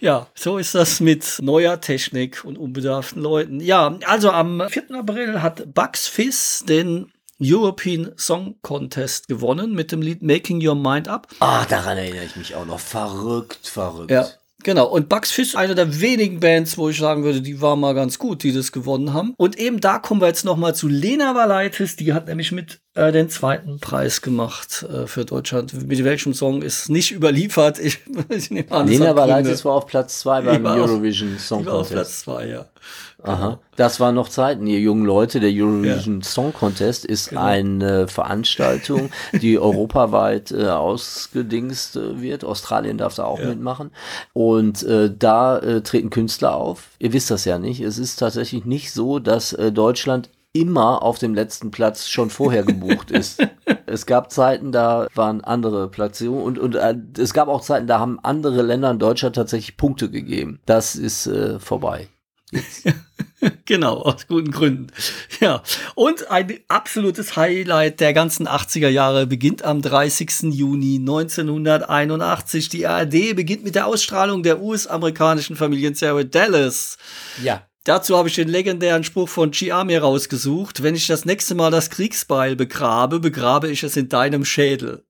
Ja, so ist das mit neuer Technik und unbedarften Leuten. Ja, also am 4. April hat Bugs Fizz den European Song Contest gewonnen mit dem Lied Making Your Mind Up. Ah, daran erinnere ich mich auch noch. Verrückt, verrückt. Ja, genau. Und Bugs Fizz, eine der wenigen Bands, wo ich sagen würde, die war mal ganz gut, die das gewonnen haben. Und eben da kommen wir jetzt noch mal zu Lena Valaitis. Die hat nämlich mit äh, den zweiten Preis gemacht äh, für Deutschland. Mit welchem Song ist nicht überliefert. Ich, ich nehme an, Lena Gründe. war auf Platz zwei beim Eurovision Song war auf Contest. Platz zwei, ja. Aha. Das waren noch Zeiten, ihr jungen Leute. Der Eurovision Song Contest ist Genau. eine Veranstaltung, die europaweit äh, ausgedingst äh, wird. Australien darf da auch mitmachen. Und äh, da äh, treten Künstler auf. Ihr wisst das ja nicht. Es ist tatsächlich nicht so, dass äh, Deutschland immer auf dem letzten Platz schon vorher gebucht ist. es gab Zeiten, da waren andere Platzierungen und, und äh, es gab auch Zeiten, da haben andere Länder in Deutschland tatsächlich Punkte gegeben. Das ist äh, vorbei. Genau, aus guten Gründen. Ja, und ein absolutes Highlight der ganzen 80er Jahre beginnt am 30. Juni 1981. Die ARD beginnt mit der Ausstrahlung der US-amerikanischen Familienserie Dallas. Ja. Dazu habe ich den legendären Spruch von mir rausgesucht. Wenn ich das nächste Mal das Kriegsbeil begrabe, begrabe ich es in deinem Schädel.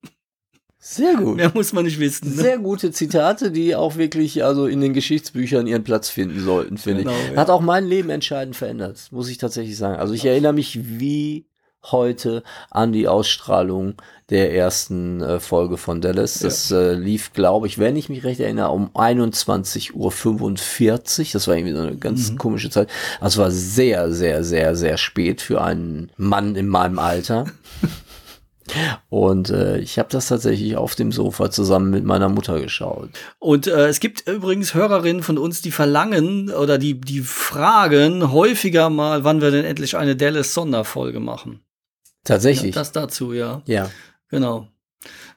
Sehr gut. Mehr muss man nicht wissen. Ne? Sehr gute Zitate, die auch wirklich also in den Geschichtsbüchern ihren Platz finden sollten, finde Genau, ich. ja. Hat auch mein Leben entscheidend verändert, muss ich tatsächlich sagen. Also ich erinnere mich wie heute an die Ausstrahlung der ersten äh, Folge von Dallas. Das äh, lief, glaube ich, wenn ich mich recht erinnere, um 21.45 Uhr. Das war irgendwie so eine ganz Mhm. komische Zeit. Also es war sehr, sehr, sehr, sehr spät für einen Mann in meinem Alter. Und äh, ich habe das tatsächlich auf dem Sofa zusammen mit meiner Mutter geschaut. Und äh, es gibt übrigens Hörerinnen von uns, die verlangen oder die, die fragen häufiger mal, wann wir denn endlich eine Dallas-Sonderfolge machen. Ja, Tatsächlich. das dazu, ja. ja. Genau.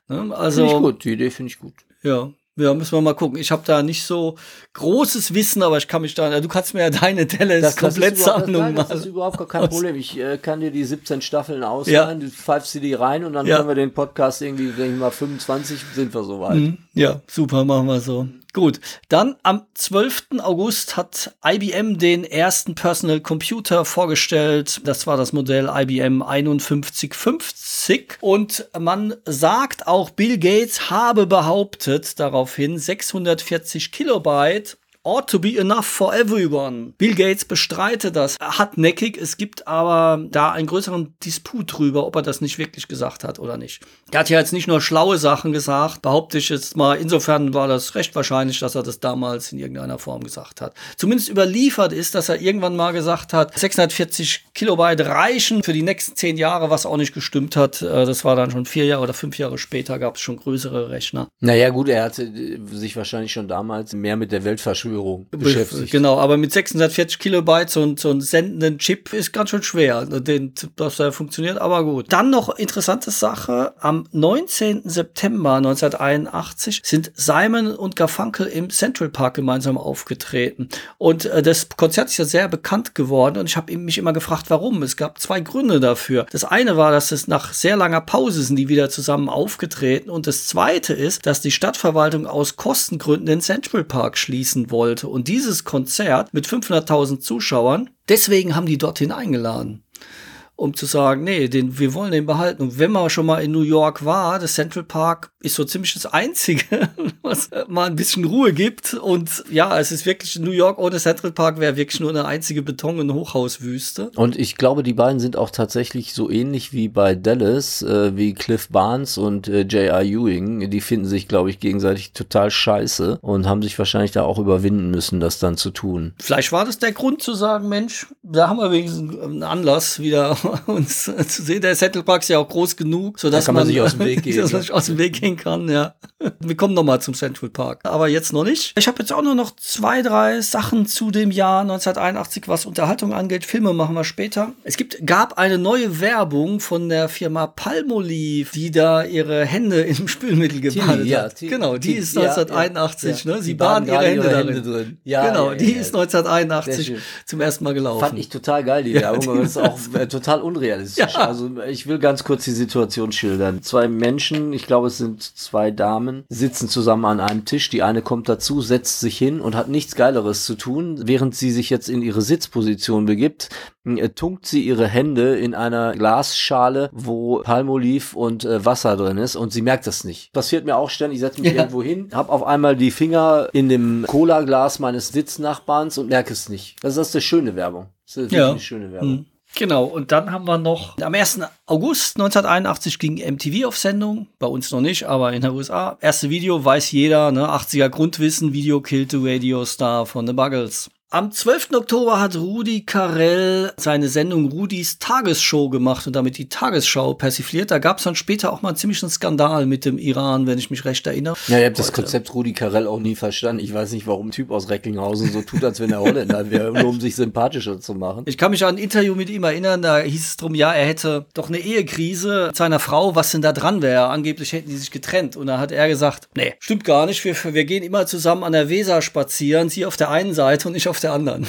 Ne, Finde ich also, gut. Die Idee finde ich gut. ja. Ja, müssen wir mal gucken. Ich habe da nicht so großes Wissen, aber ich kann mich da, du kannst mir ja deine Dallas-Komplettsammlung nein, das ist überhaupt gar kein Problem. Ich äh, kann dir die 17 Staffeln Ja. ausleihen, du pfeifst sie die rein und dann Ja. können wir den Podcast irgendwie, denke ich mal, 25 sind wir soweit. Mhm. Ja, super, machen wir so. Gut. Dann am 12. August hat IBM den ersten Personal Computer vorgestellt. Das war das Modell IBM 5150. Und man sagt auch, Bill Gates habe behauptet daraufhin 640 Kilobyte ought to be enough for everyone. Bill Gates bestreitet das hartnäckig. Es gibt aber da einen größeren Disput drüber, ob er das nicht wirklich gesagt hat oder nicht. Er hat ja jetzt nicht nur schlaue Sachen gesagt, behaupte ich jetzt mal. Insofern war das recht wahrscheinlich, dass er das damals in irgendeiner Form gesagt hat. Zumindest überliefert ist, dass er irgendwann mal gesagt hat, 640 Kilobyte reichen für die nächsten zehn Jahre, was auch nicht gestimmt hat. Äh, Das war dann schon vier Jahre oder fünf Jahre später, gab es schon größere Rechner. Naja, gut, er hatte sich wahrscheinlich schon damals mehr mit der Weltverschwörung beschäftigt. Genau, aber mit 640 Kilobyte so, so einen sendenden Chip ist ganz schön schwer, den, dass der funktioniert, aber gut. Dann noch interessante Sache, am 19. September 1981 sind Simon und Garfunkel im Central Park gemeinsam aufgetreten. Und äh, das Konzert ist ja sehr bekannt geworden und ich habe mich immer gefragt, warum. Es gab zwei Gründe dafür. Das eine war, dass es nach sehr langer Pause sind die wieder zusammen aufgetreten und das zweite ist, dass die Stadtverwaltung aus Kostengründen den Central Park schließen wollte. Und dieses Konzert mit 500.000 Zuschauern, deswegen haben die dorthin eingeladen um zu sagen, nee, den, wir wollen den behalten. Und wenn man schon mal in New York war, das Central Park ist so ziemlich das Einzige, was mal ein bisschen Ruhe gibt. Und ja, es ist wirklich New York ohne Central Park wäre wirklich nur eine einzige Beton- und Hochhauswüste. Und ich glaube, die beiden sind auch tatsächlich so ähnlich wie bei Dallas, äh, wie Cliff Barnes und äh, J.R. Ewing. Die finden sich, glaube ich, gegenseitig total scheiße und haben sich wahrscheinlich da auch überwinden müssen, das dann zu tun. Vielleicht war das der Grund zu sagen, Mensch, da haben wir wenigstens einen Anlass, wieder uns äh, zu sehen. Der Central Park ist ja auch groß genug, sodass kann man sich aus dem Weg gehen, dass man sich aus dem Weg gehen kann, ja. Wir kommen noch mal zum Central Park, aber jetzt noch nicht. Ich habe jetzt auch nur noch zwei, drei Sachen zu dem Jahr 1981, was Unterhaltung angeht. Filme machen wir später. Es gibt, gab eine neue Werbung von der Firma Palmolive, die da ihre Hände im Spülmittel gebadet ja, hat. Tilly, genau, die Tilly, ist ja, 1981, ja, ne? Sie Die baden ihre Hände ihre. Hände drin. Ja, genau, die ist ja. 1981 Sehr schön. zum ersten Mal gelaufen. Fand ich total geil, die Werbung, das ist auch äh, total unrealistisch. Ja. Also ich will ganz kurz die Situation schildern. Zwei Menschen, ich glaube es sind zwei Damen, sitzen zusammen an einem Tisch. Die eine kommt dazu, setzt sich hin und hat nichts Geileres zu tun. Während sie sich jetzt in ihre Sitzposition begibt, äh, tunkt sie ihre Hände in einer Glasschale, wo Palmolive und äh, Wasser drin ist und sie merkt das nicht. Passiert mir auch ständig, ich setze mich Ja. irgendwo hin, habe auf einmal die Finger in dem Cola-Glas meines Sitznachbarns und merke es nicht. Das ist das eine schöne Werbung. Das ist Ja. eine schöne Werbung. Hm. Genau, und dann haben wir noch am 1. August 1981 ging MTV auf Sendung, bei uns noch nicht, aber in den USA. Erste Video weiß jeder, ne? 80er Grundwissen, Video Killed the Radio Star von The Buggles. Am 12. Oktober hat Rudi Carell seine Sendung Rudis Tagesshow gemacht und damit die Tagesschau persifliert. Da gab es dann später auch mal einen ziemlichen Skandal mit dem Iran, wenn ich mich recht erinnere. Ja, ich habe das. Konzept Rudi Carell auch nie verstanden. Ich weiß nicht, warum ein Typ aus Recklinghausen so tut, als wenn er Holländer wäre, nur um sich sympathischer zu machen. Ich kann mich an ein Interview mit ihm erinnern, da hieß es drum, ja, er hätte doch eine Ehekrise mit seiner Frau, was denn da dran wäre. Angeblich hätten die sich getrennt. Und da hat er gesagt, nee, stimmt gar nicht, wir, wir gehen immer zusammen an der Weser spazieren, sie auf der einen Seite und ich auf der anderen.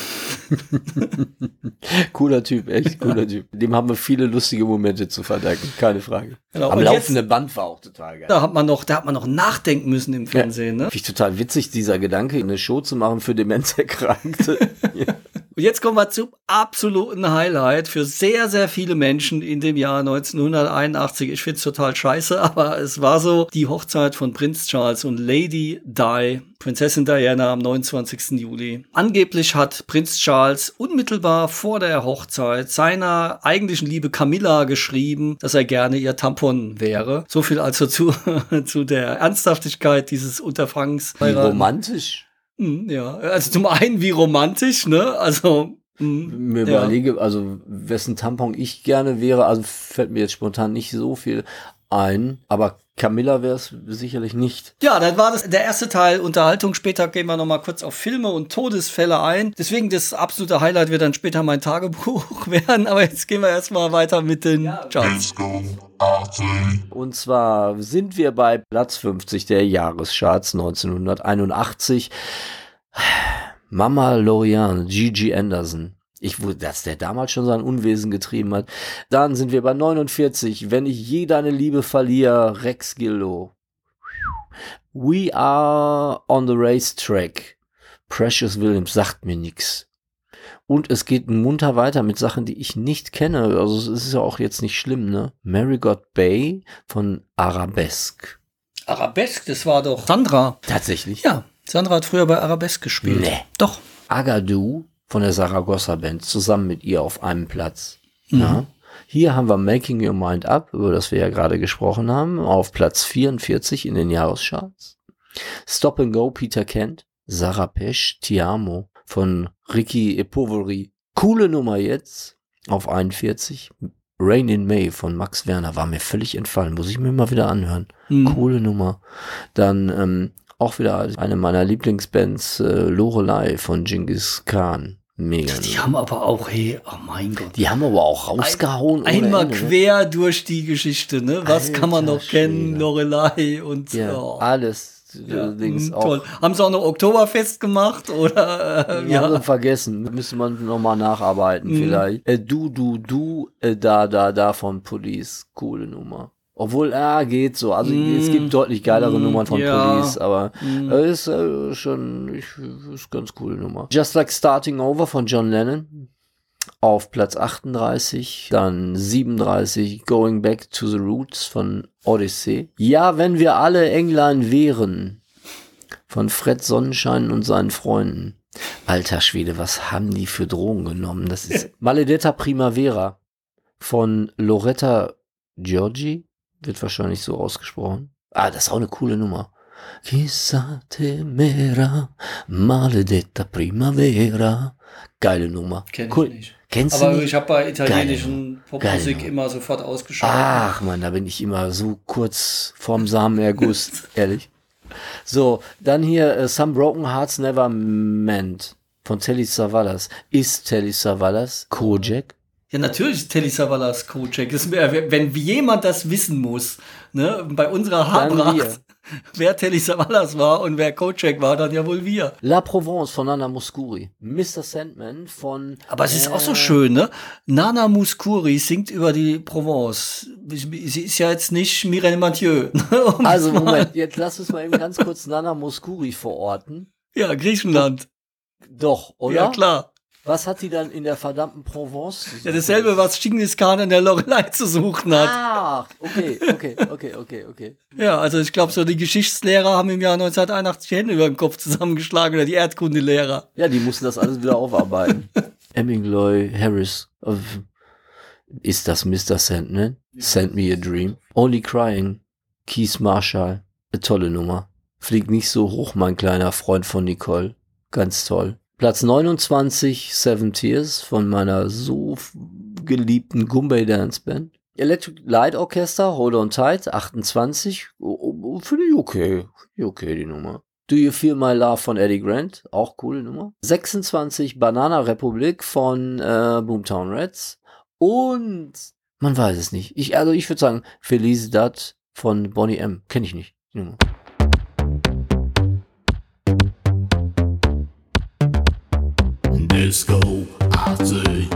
Cooler Typ, echt cooler Typ. Dem haben wir viele lustige Momente zu verdanken, keine Frage. Genau, Am und laufenden Band war auch total geil. Da hat man noch, da hat man noch nachdenken müssen im Fernsehen, ne? Finde ich total witzig, dieser Gedanke, eine Show zu machen für Demenzerkrankte. Und jetzt kommen wir zum absoluten Highlight für sehr, sehr viele Menschen in dem Jahr 1981. Ich finde es total scheiße, aber es war so die Hochzeit von Prinz Charles und Lady Di, Prinzessin Diana am 29. Juli. Angeblich hat Prinz Charles unmittelbar vor der Hochzeit seiner eigentlichen Liebe Camilla geschrieben, dass er gerne ihr Tampon wäre. So viel also zu, zu der Ernsthaftigkeit dieses Unterfangs. Wie romantisch. Hm, Ja, also zum einen wie romantisch, ne? Also hm, Mir ja. überlege, also wessen Tampon ich gerne wäre, also fällt mir jetzt spontan nicht so viel ein, aber Camilla wäre es sicherlich nicht. Ja, dann war das der erste Teil Unterhaltung. Später gehen wir noch mal kurz auf Filme und Todesfälle ein. Deswegen das absolute Highlight wird dann später mein Tagebuch werden. Aber jetzt gehen wir erstmal weiter mit den Charts. Und zwar sind wir bei Platz 50 der Jahrescharts 1981. Mama Lorian, Gigi Anderson. Ich wusste, dass der damals schon sein Unwesen getrieben hat. Dann sind wir bei 49. Wenn ich je deine Liebe verliere, Rex Gildo. We are on the racetrack. Precious Williams sagt mir nix. Und es geht munter weiter mit Sachen, die ich nicht kenne. Also es ist ja auch jetzt nicht schlimm, ne? Marigot Bay von Arabesque. Arabesque, das war doch Sandra. Tatsächlich. Ja, Sandra hat früher bei Arabesque gespielt. Nee. Doch. Agadou von der Saragossa Band zusammen mit ihr auf einem Platz. Ja. Hier haben wir Making Your Mind Up, über das wir ja gerade gesprochen haben, auf Platz 44 in den Jahrescharts. Stop and Go Peter Kent, Sarah Pesch, Ti Amo von Ricky Epoveri. Coole Nummer jetzt auf 41. Rain in May von Max Werner war mir völlig entfallen, muss ich mir mal wieder anhören. Mhm. Coole Nummer. Dann ähm, auch wieder eine meiner Lieblingsbands, äh, Lorelei von Genghis Khan. Mega. Die haben aber auch, hey, oh mein Gott. Die haben aber auch rausgehauen. ohne Einmal Ende, ne? quer durch die Geschichte, ne? Was Alter kann man noch kennen? Schwede. Lorelei und Ja, oh. alles. Ja, Allerdings mm, auch. toll. Haben sie auch noch Oktoberfest gemacht oder äh, Wir haben ja? sie vergessen. Müsste man nochmal nacharbeiten Mhm. vielleicht. Äh, du, du, du, äh, da, da, da von Police. Coole Nummer. Obwohl, ja, geht so. Also Mm. es gibt deutlich geilere Mm, Nummern von ja. Police, aber Mm. äh, ist äh, schon ich, ist ganz coole Nummer. Just Like Starting Over von John Lennon. Auf Platz 38, dann 37 Going Back to the Roots von Odyssey. Ja, wenn wir alle Englein wären von Fred Sonnenschein und seinen Freunden. Alter Schwede, was haben die für Drogen genommen? Das ist Maledetta Primavera von Loretta Giorgi, wird wahrscheinlich so ausgesprochen. Ah, das ist auch eine coole Nummer. Chissà te mera, maledetta primavera. Geile Nummer. Kenn ich Cool. nicht. Kennst du Aber nicht? ich habe bei italienischen Popmusik immer sofort ausgeschaltet. Ach man, da bin ich immer so kurz vorm Samenerguss, ehrlich. So, dann hier äh, Some Broken Hearts Never Meant von Telly Savalas. Ist Telly Savalas Kojak? Ja, natürlich ist Telly Savalas äh, wenn jemand das wissen muss, ne, bei unserer. Haarpracht, wer Telly Savalas war und wer Kojak war, dann ja wohl wir. La Provence von Nana Muscuri. Mr. Sandman von... Aber es ist auch so äh, schön, ne? Nana Mouskouri singt über die Provence. Sie ist ja jetzt nicht Mireille Mathieu. ne, um Also Moment, jetzt lass uns mal eben ganz kurz Nana Muscuri verorten. Ja, Griechenland. Doch, oder? Ja, klar. Was hat die dann in der verdammten Provence? zu Ja, dasselbe, was Genghis Khan in der Lorelei zu suchen hat. Ach, okay, okay, okay, okay, okay. Ja, also ich glaube, so die Geschichtslehrer haben im Jahr 1981 die Hände über den Kopf zusammengeschlagen oder die Erdkundelehrer. Ja, die mussten das alles wieder aufarbeiten. Hemingway, Harris. äh, Ist das Mr. Sandman? Send Me a Dream. Only Crying. Keith Marshall. Eine tolle Nummer. Fliegt nicht so hoch, mein kleiner Freund von Nicole. Ganz toll. Platz 29, Seven Tears von meiner so geliebten Gumbay Dance Band. Electric Light Orchestra, Hold on Tight, 28. Oh, oh, Finde ich okay. Finde ich okay, die Nummer. Do You Feel My Love von Eddie Grant, auch coole Nummer. 26, Banana Republic von äh, Boomtown Reds. Und man weiß es nicht. Ich, also ich würde sagen, Felicidad von Bonnie M. Kenne ich nicht. die Nummer. Disco Arty.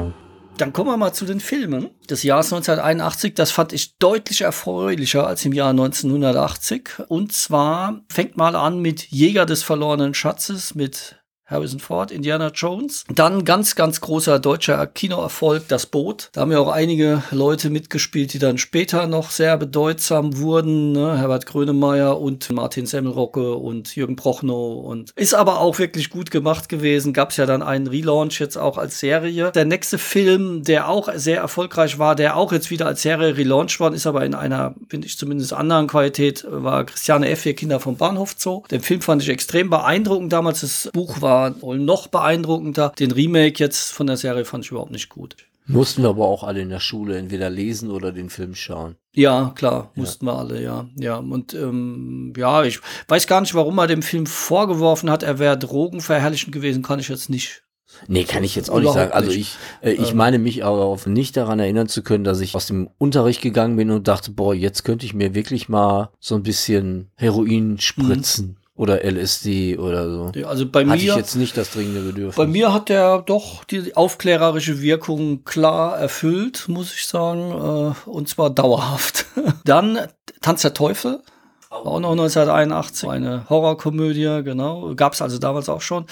Dann kommen wir mal zu den Filmen des Jahres 1981. Das fand ich deutlich erfreulicher als im Jahr 1980. Und zwar fängt mal an mit Jäger des verlorenen Schatzes mit Harrison Ford, Indiana Jones. Dann ganz, ganz großer deutscher Kinoerfolg, Das Boot. Da haben ja auch einige Leute mitgespielt, die dann später noch sehr bedeutsam wurden. Ne? Herbert Grönemeyer und Martin Semmelrocke und Jürgen Prochnow. Und ist aber auch wirklich gut gemacht gewesen. Gab es ja dann einen Relaunch jetzt auch als Serie. Der nächste Film, der auch sehr erfolgreich war, der auch jetzt wieder als Serie relaunched worden ist, aber in einer, finde ich zumindest anderen Qualität, war Christiane F. Kinder vom Bahnhof Zoo. Den Film fand ich extrem beeindruckend damals. Das Buch war wohl noch beeindruckender. Den Remake jetzt von der Serie fand ich überhaupt nicht gut. Mussten wir aber auch alle in der Schule entweder lesen oder den Film schauen. Ja, klar, mussten wir alle, ja. Ja, und ähm, ja, ich weiß gar nicht, warum er dem Film vorgeworfen hat, er wäre drogenverherrlichend gewesen, kann ich jetzt nicht. Nee, kann ich jetzt auch nicht sagen. Also ich, äh, ich Ähm. meine mich aber auch nicht daran erinnern zu können, dass ich aus dem Unterricht gegangen bin und dachte, boah, jetzt könnte ich mir wirklich mal so ein bisschen Heroin spritzen oder LSD oder so. Ja, Also bei Hatte ich mir, jetzt nicht das dringende Bedürfnis. bei mir hat der doch die aufklärerische Wirkung klar erfüllt, muss ich sagen, äh, und zwar dauerhaft. Dann Tanz der Teufel. War auch noch 1981, eine Horrorkomödie, genau. Gab es also damals auch schon.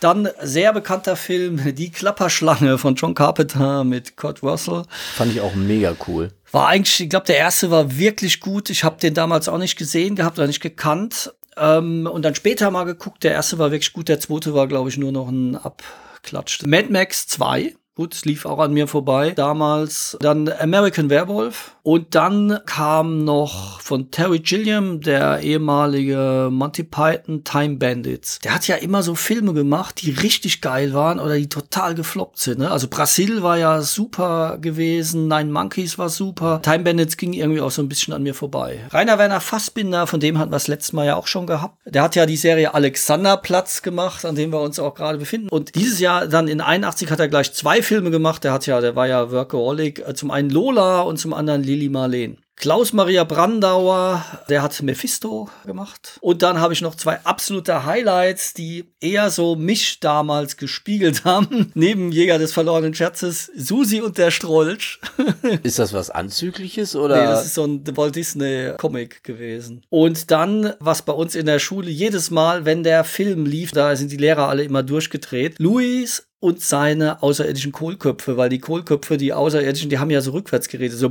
Dann sehr bekannter Film, Die Klapperschlange von John Carpenter mit Kurt Russell. Fand ich auch mega cool. War eigentlich, ich glaube, der erste war wirklich gut. Ich habe den damals auch nicht gesehen gehabt oder nicht gekannt. Ähm, und dann später mal geguckt. Der erste war wirklich gut. Der zweite war, glaube ich, nur noch ein Abklatsch. Mad Max 2. Gut, es lief auch an mir vorbei damals. Dann American Werewolf. Und dann kam noch von Terry Gilliam, der ehemalige Monty Python Time Bandits. Der hat ja immer so Filme gemacht, die richtig geil waren oder die total gefloppt sind. Ne? Also Brasil war ja super gewesen, Nine Monkeys war super. Time Bandits ging irgendwie auch so ein bisschen an mir vorbei. Rainer Werner Fassbinder, von dem hatten wir das letzte Mal ja auch schon gehabt. Der hat ja die Serie Alexanderplatz gemacht, an dem wir uns auch gerade befinden. Und dieses Jahr dann in 81 hat er gleich zwei Filme gemacht. Der hat ja, der war ja Workaholic. Äh, Zum einen Lola und zum anderen Lili Marleen. Klaus Maria Brandauer, der hat Mephisto gemacht. Und dann habe ich noch zwei absolute Highlights, die eher so mich damals gespiegelt haben. Neben Jäger des verlorenen Scherzes, Susi und der Strolch. Ist das was Anzügliches Nee, oder? das ist so ein Walt Disney Comic gewesen. Und dann, was bei uns in der Schule jedes Mal, wenn der Film lief, da sind die Lehrer alle immer durchgedreht. Louis und seine außerirdischen Kohlköpfe, weil die Kohlköpfe, die außerirdischen, die haben ja so rückwärts geredet, so.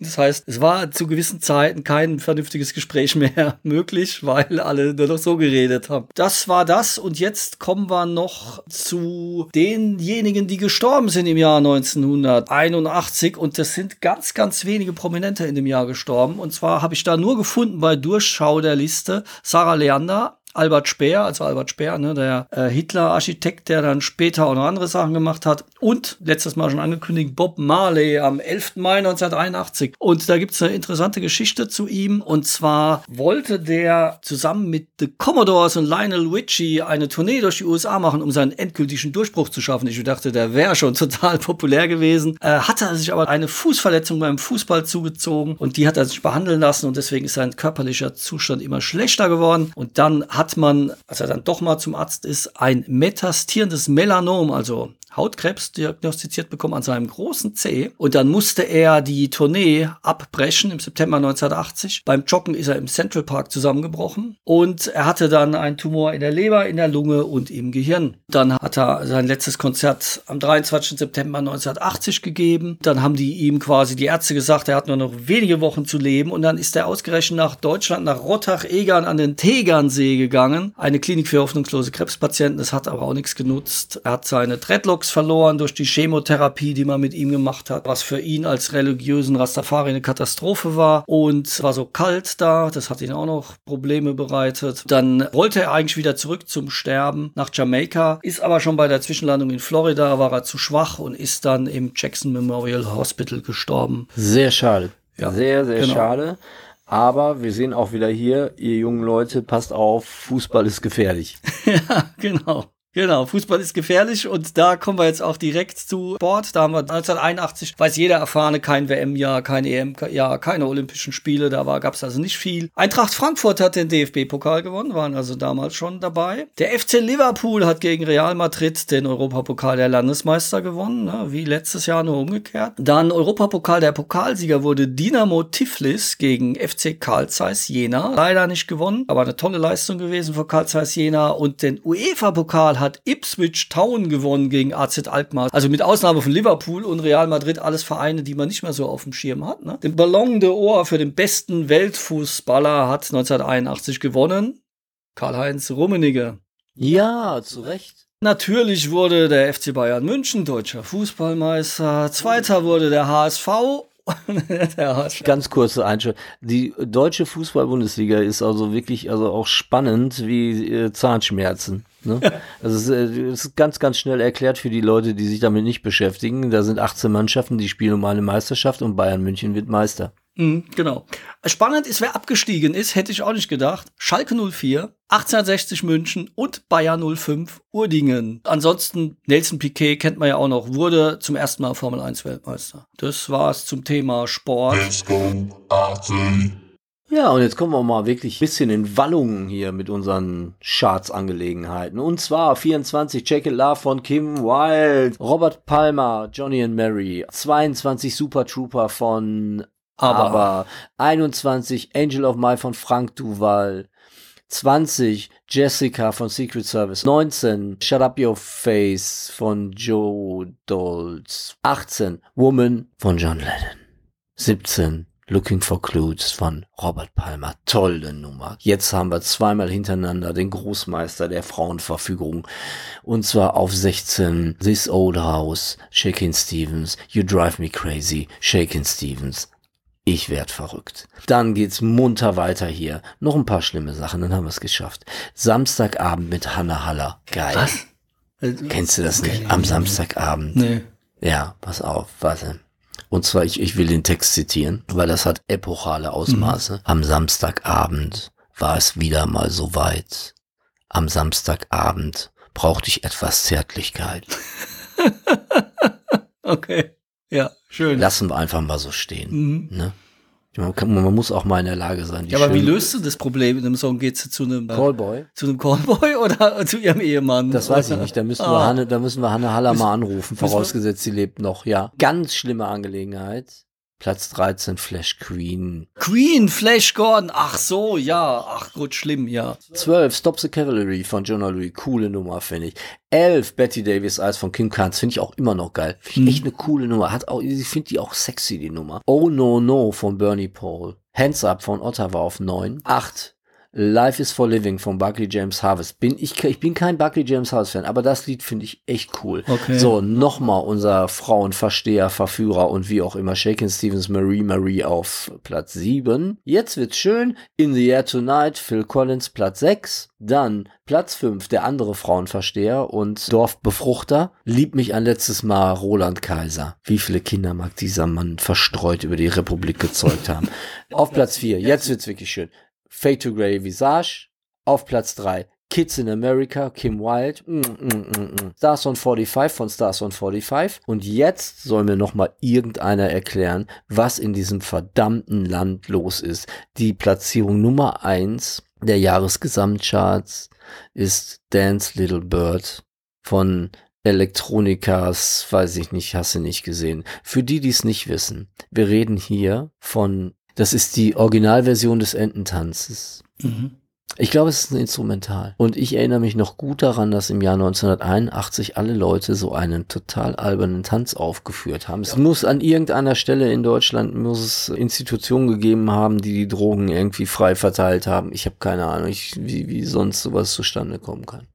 Das heißt, es war zu gewissen Zeiten kein vernünftiges Gespräch mehr möglich, weil alle nur noch so geredet haben. Das war das und jetzt kommen wir noch zu denjenigen, die gestorben sind im Jahr 1981 und das sind ganz, ganz wenige Prominente in dem Jahr gestorben und zwar habe ich da nur gefunden bei Durchschau der Liste Sarah Leander, Albert Speer, also Albert Speer, ne, der äh, Hitler-Architekt, der dann später auch noch andere Sachen gemacht hat. Und letztes Mal schon angekündigt, Bob Marley am 11. Mai 1981. Und da gibt's eine interessante Geschichte zu ihm. Und zwar wollte der zusammen mit The Commodores und Lionel Richie eine Tournee durch die USA machen, um seinen endgültigen Durchbruch zu schaffen. Ich dachte, der wäre schon total populär gewesen. Äh, hatte er sich aber eine Fußverletzung beim Fußball zugezogen und die hat er sich behandeln lassen und deswegen ist sein körperlicher Zustand immer schlechter geworden. Und dann hat man, als er dann doch mal zum Arzt ist, ein metastierendes Melanom, also Hautkrebs diagnostiziert bekommen an seinem großen Zeh. Und dann musste er die Tournee abbrechen im September 1980. Beim Joggen ist er im Central Park zusammengebrochen. Und er hatte dann einen Tumor in der Leber, in der Lunge und im Gehirn. Dann hat er sein letztes Konzert am 23. September 1980 gegeben. Dann haben die ihm quasi die Ärzte gesagt, er hat nur noch wenige Wochen zu leben. Und dann ist er ausgerechnet nach Deutschland, nach Rottach-Egern an den Tegernsee gegangen. Eine Klinik für hoffnungslose Krebspatienten. Das hat aber auch nichts genutzt. Er hat seine Dreadlocks Verloren durch die Chemotherapie, die man mit ihm gemacht hat, was für ihn als religiösen Rastafari eine Katastrophe war. Und es war so kalt da, das hat ihn auch noch Probleme bereitet. Dann wollte er eigentlich wieder zurück zum Sterben nach Jamaika, ist aber schon bei der Zwischenlandung in Florida, war er zu schwach und ist dann im Jackson Memorial Hospital gestorben. Sehr schade. Ja, sehr, sehr genau. schade. Aber wir sehen auch wieder hier, ihr jungen Leute, passt auf, Fußball ist gefährlich. ja, genau. Genau, Fußball ist gefährlich und da kommen wir jetzt auch direkt zu Sport. Da haben wir 1981, weiß jeder erfahrene, kein WM-Jahr, kein EM-Jahr, keine Olympischen Spiele, da gab es also nicht viel. Eintracht Frankfurt hat den DFB-Pokal gewonnen, waren also damals schon dabei. Der FC Liverpool hat gegen Real Madrid den Europapokal der Landesmeister gewonnen, ne, wie letztes Jahr nur umgekehrt. Dann Europapokal der Pokalsieger wurde Dynamo Tiflis gegen FC Carl Zeiss Jena. Leider nicht gewonnen, aber eine tolle Leistung gewesen für Carl Zeiss Jena und den UEFA-Pokal hat hat Ipswich Town gewonnen gegen AZ Alkmaar. Also mit Ausnahme von Liverpool und Real Madrid alles Vereine, die man nicht mehr so auf dem Schirm hat. Ne? Den Ballon d'Or für den besten Weltfußballer hat 1981 gewonnen Karl-Heinz Rummenigge. Ja, zu Recht. Natürlich wurde der FC Bayern München deutscher Fußballmeister. Zweiter wurde der HSV. Ganz kurze Einschätzung. Die deutsche Fußball-Bundesliga ist also wirklich also auch spannend wie äh, Zahnschmerzen. Ne? Also es ist, äh, es ist ganz, ganz schnell erklärt für die Leute, die sich damit nicht beschäftigen. Da sind 18 Mannschaften, die spielen um eine Meisterschaft und Bayern München wird Meister. Mhm, genau. Spannend ist, wer abgestiegen ist, hätte ich auch nicht gedacht. Schalke 04, 1860 München und Bayer 05 Urdingen. Ansonsten, Nelson Piquet kennt man ja auch noch, wurde zum ersten Mal Formel 1 Weltmeister. Das war's zum Thema Sport. Ja, und jetzt kommen wir mal wirklich ein bisschen in Wallungen hier mit unseren Charts-Angelegenheiten. Und zwar 24 Check It Love von Kim Wilde, Robert Palmer, Johnny and Mary, 22 Super Trooper von Aber. Aber, 21 Angel of My von Frank Duval, 20 Jessica von Secret Service, 19 Shut Up Your Face von Joe Dolls, 18 Woman von John Lennon, 17 Looking for Clues von Robert Palmer. Tolle Nummer. Jetzt haben wir zweimal hintereinander den Großmeister der Frauenverfügung. Und zwar auf 16 This Old House, Shakin' Stevens, You Drive Me Crazy, Shakin' Stevens. Ich werd verrückt. Dann geht's munter weiter hier. Noch ein paar schlimme Sachen, dann haben wir es geschafft. Samstagabend mit Hannah Haller. Geil. Was? Kennst du das nicht? Am Samstagabend. Nee. Ja, pass auf, warte. Und zwar, ich, ich will den Text zitieren, weil das hat epochale Ausmaße. Am Samstagabend war es wieder mal so weit. Am Samstagabend brauchte ich etwas Zärtlichkeit. Okay. Ja, schön. Lassen wir einfach mal so stehen. Mhm. Ne? Man, kann, man muss auch mal in der Lage sein. Ja, aber wie löst du das Problem in einem Song? Geht's zu einem, Callboy? zu einem Callboy oder zu ihrem Ehemann? Das weiß ich nicht. Da müssen wir Ah. Hanne, da müssen wir Hanne Haller mal anrufen, wir- vorausgesetzt sie lebt noch. Ja, ganz schlimme Angelegenheit. Platz 13 Flash Queen. Queen, Flash Gordon. Ach so, ja. Ach gut, schlimm, ja. 12 Stop the Cavalry von Jonah Louis. Coole Nummer, finde ich. 11 Betty Davis Eyes von Kim Carnes. Finde ich auch immer noch geil. Ich echt eine coole Nummer. Hat auch, ich finde die auch sexy, die Nummer. Oh No No von Bernie Paul. Hands Up von Ottawa auf 9. 8 Life is for Living von Buckley James Harvest. Bin ich, ich bin kein Buckley James Harvest Fan, aber das Lied finde ich echt cool. Okay. So, nochmal unser Frauenversteher, Verführer und wie auch immer, Shakin' Stevens Marie Marie auf Platz 7. Jetzt wird's schön. In the Air Tonight, Phil Collins Platz 6. Dann Platz 5, der andere Frauenversteher und Dorfbefruchter. Lieb mich ein letztes Mal Roland Kaiser. Wie viele Kinder mag dieser Mann verstreut über die Republik gezeugt haben? auf Platz 4, jetzt wird's wirklich schön. Fade to Grey Visage. Auf Platz 3 Kids in America, Kim Wilde, mm, mm, mm, mm. Stars on 45 von Stars on 45. Und jetzt soll mir noch mal irgendeiner erklären, was in diesem verdammten Land los ist. Die Platzierung Nummer 1 der Jahresgesamtcharts ist Dance Little Bird von Elektronikas, weiß ich nicht, hast du nicht gesehen. Für die, die es nicht wissen, wir reden hier von, das ist die Originalversion des Ententanzes. Mhm. Ich glaube, es ist ein Instrumental. Und ich erinnere mich noch gut daran, dass im Jahr 1981 alle Leute so einen total albernen Tanz aufgeführt haben. Es muss an irgendeiner Stelle in Deutschland muss es Institutionen gegeben haben, die die Drogen irgendwie frei verteilt haben. Ich habe keine Ahnung, ich, wie, wie sonst sowas zustande kommen kann.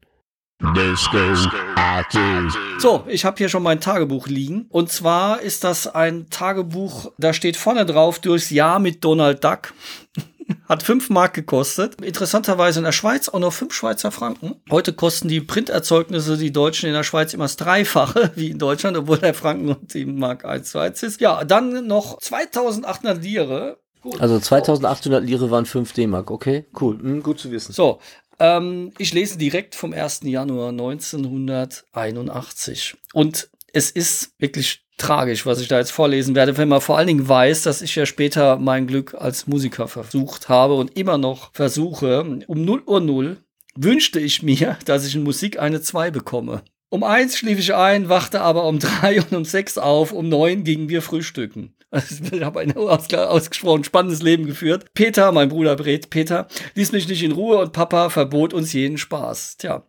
So, ich habe hier schon mein Tagebuch liegen. Und zwar ist das ein Tagebuch, da steht vorne drauf durchs Jahr mit Donald Duck. Hat 5 Mark gekostet. Interessanterweise in der Schweiz auch nur 5 Schweizer Franken. Heute kosten die Printerzeugnisse, die Deutschen in der Schweiz immer das Dreifache wie in Deutschland, obwohl der Franken und 7 Mark 1 zu 1 ist. Ja, dann noch 2800 Lire. Gut. Also 2800 Lire waren 5 D-Mark, okay? Cool, hm, gut zu wissen. So, ähm, ich lese direkt vom 1. Januar 1981. Und es ist wirklich tragisch, was ich da jetzt vorlesen werde, wenn man vor allen Dingen weiß, dass ich ja später mein Glück als Musiker versucht habe und immer noch versuche. Um 0 Uhr 0 wünschte ich mir, dass ich in Musik eine 2 bekomme. Um eins schlief ich ein, wachte aber um drei und um sechs auf. Um neun gingen wir frühstücken. Ich habe ein ausge- ausgesprochen spannendes Leben geführt. Peter, mein Bruder Peter, ließ mich nicht in Ruhe und Papa verbot uns jeden Spaß. Tja.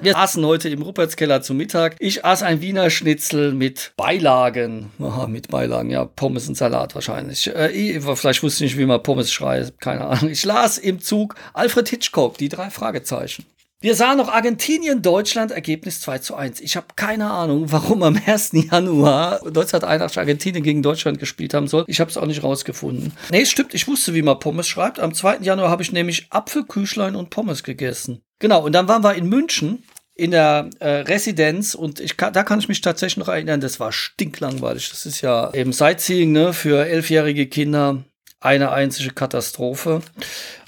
Wir aßen heute im Rupertskeller zum Mittag. Ich aß ein Wiener Schnitzel mit Beilagen. Aha, mit Beilagen, ja, Pommes und Salat wahrscheinlich. Äh, ich, vielleicht wusste ich nicht, wie man Pommes schreibt, keine Ahnung. Ich las im Zug Alfred Hitchcock, die drei Fragezeichen. Wir sahen noch Argentinien, Deutschland, Ergebnis 2 zu 1. Ich habe keine Ahnung, warum am 1. Januar 1981 Argentinien gegen Deutschland gespielt haben soll. Ich habe es auch nicht rausgefunden. Nee, stimmt, ich wusste, wie man Pommes schreibt. Am 2. Januar habe ich nämlich Apfel, Küchlein und Pommes gegessen. Genau, und dann waren wir in München in der äh, Residenz und ich kann, da kann ich mich tatsächlich noch erinnern, das war stinklangweilig. Das ist ja eben Sightseeing ne, für elfjährige Kinder eine einzige Katastrophe.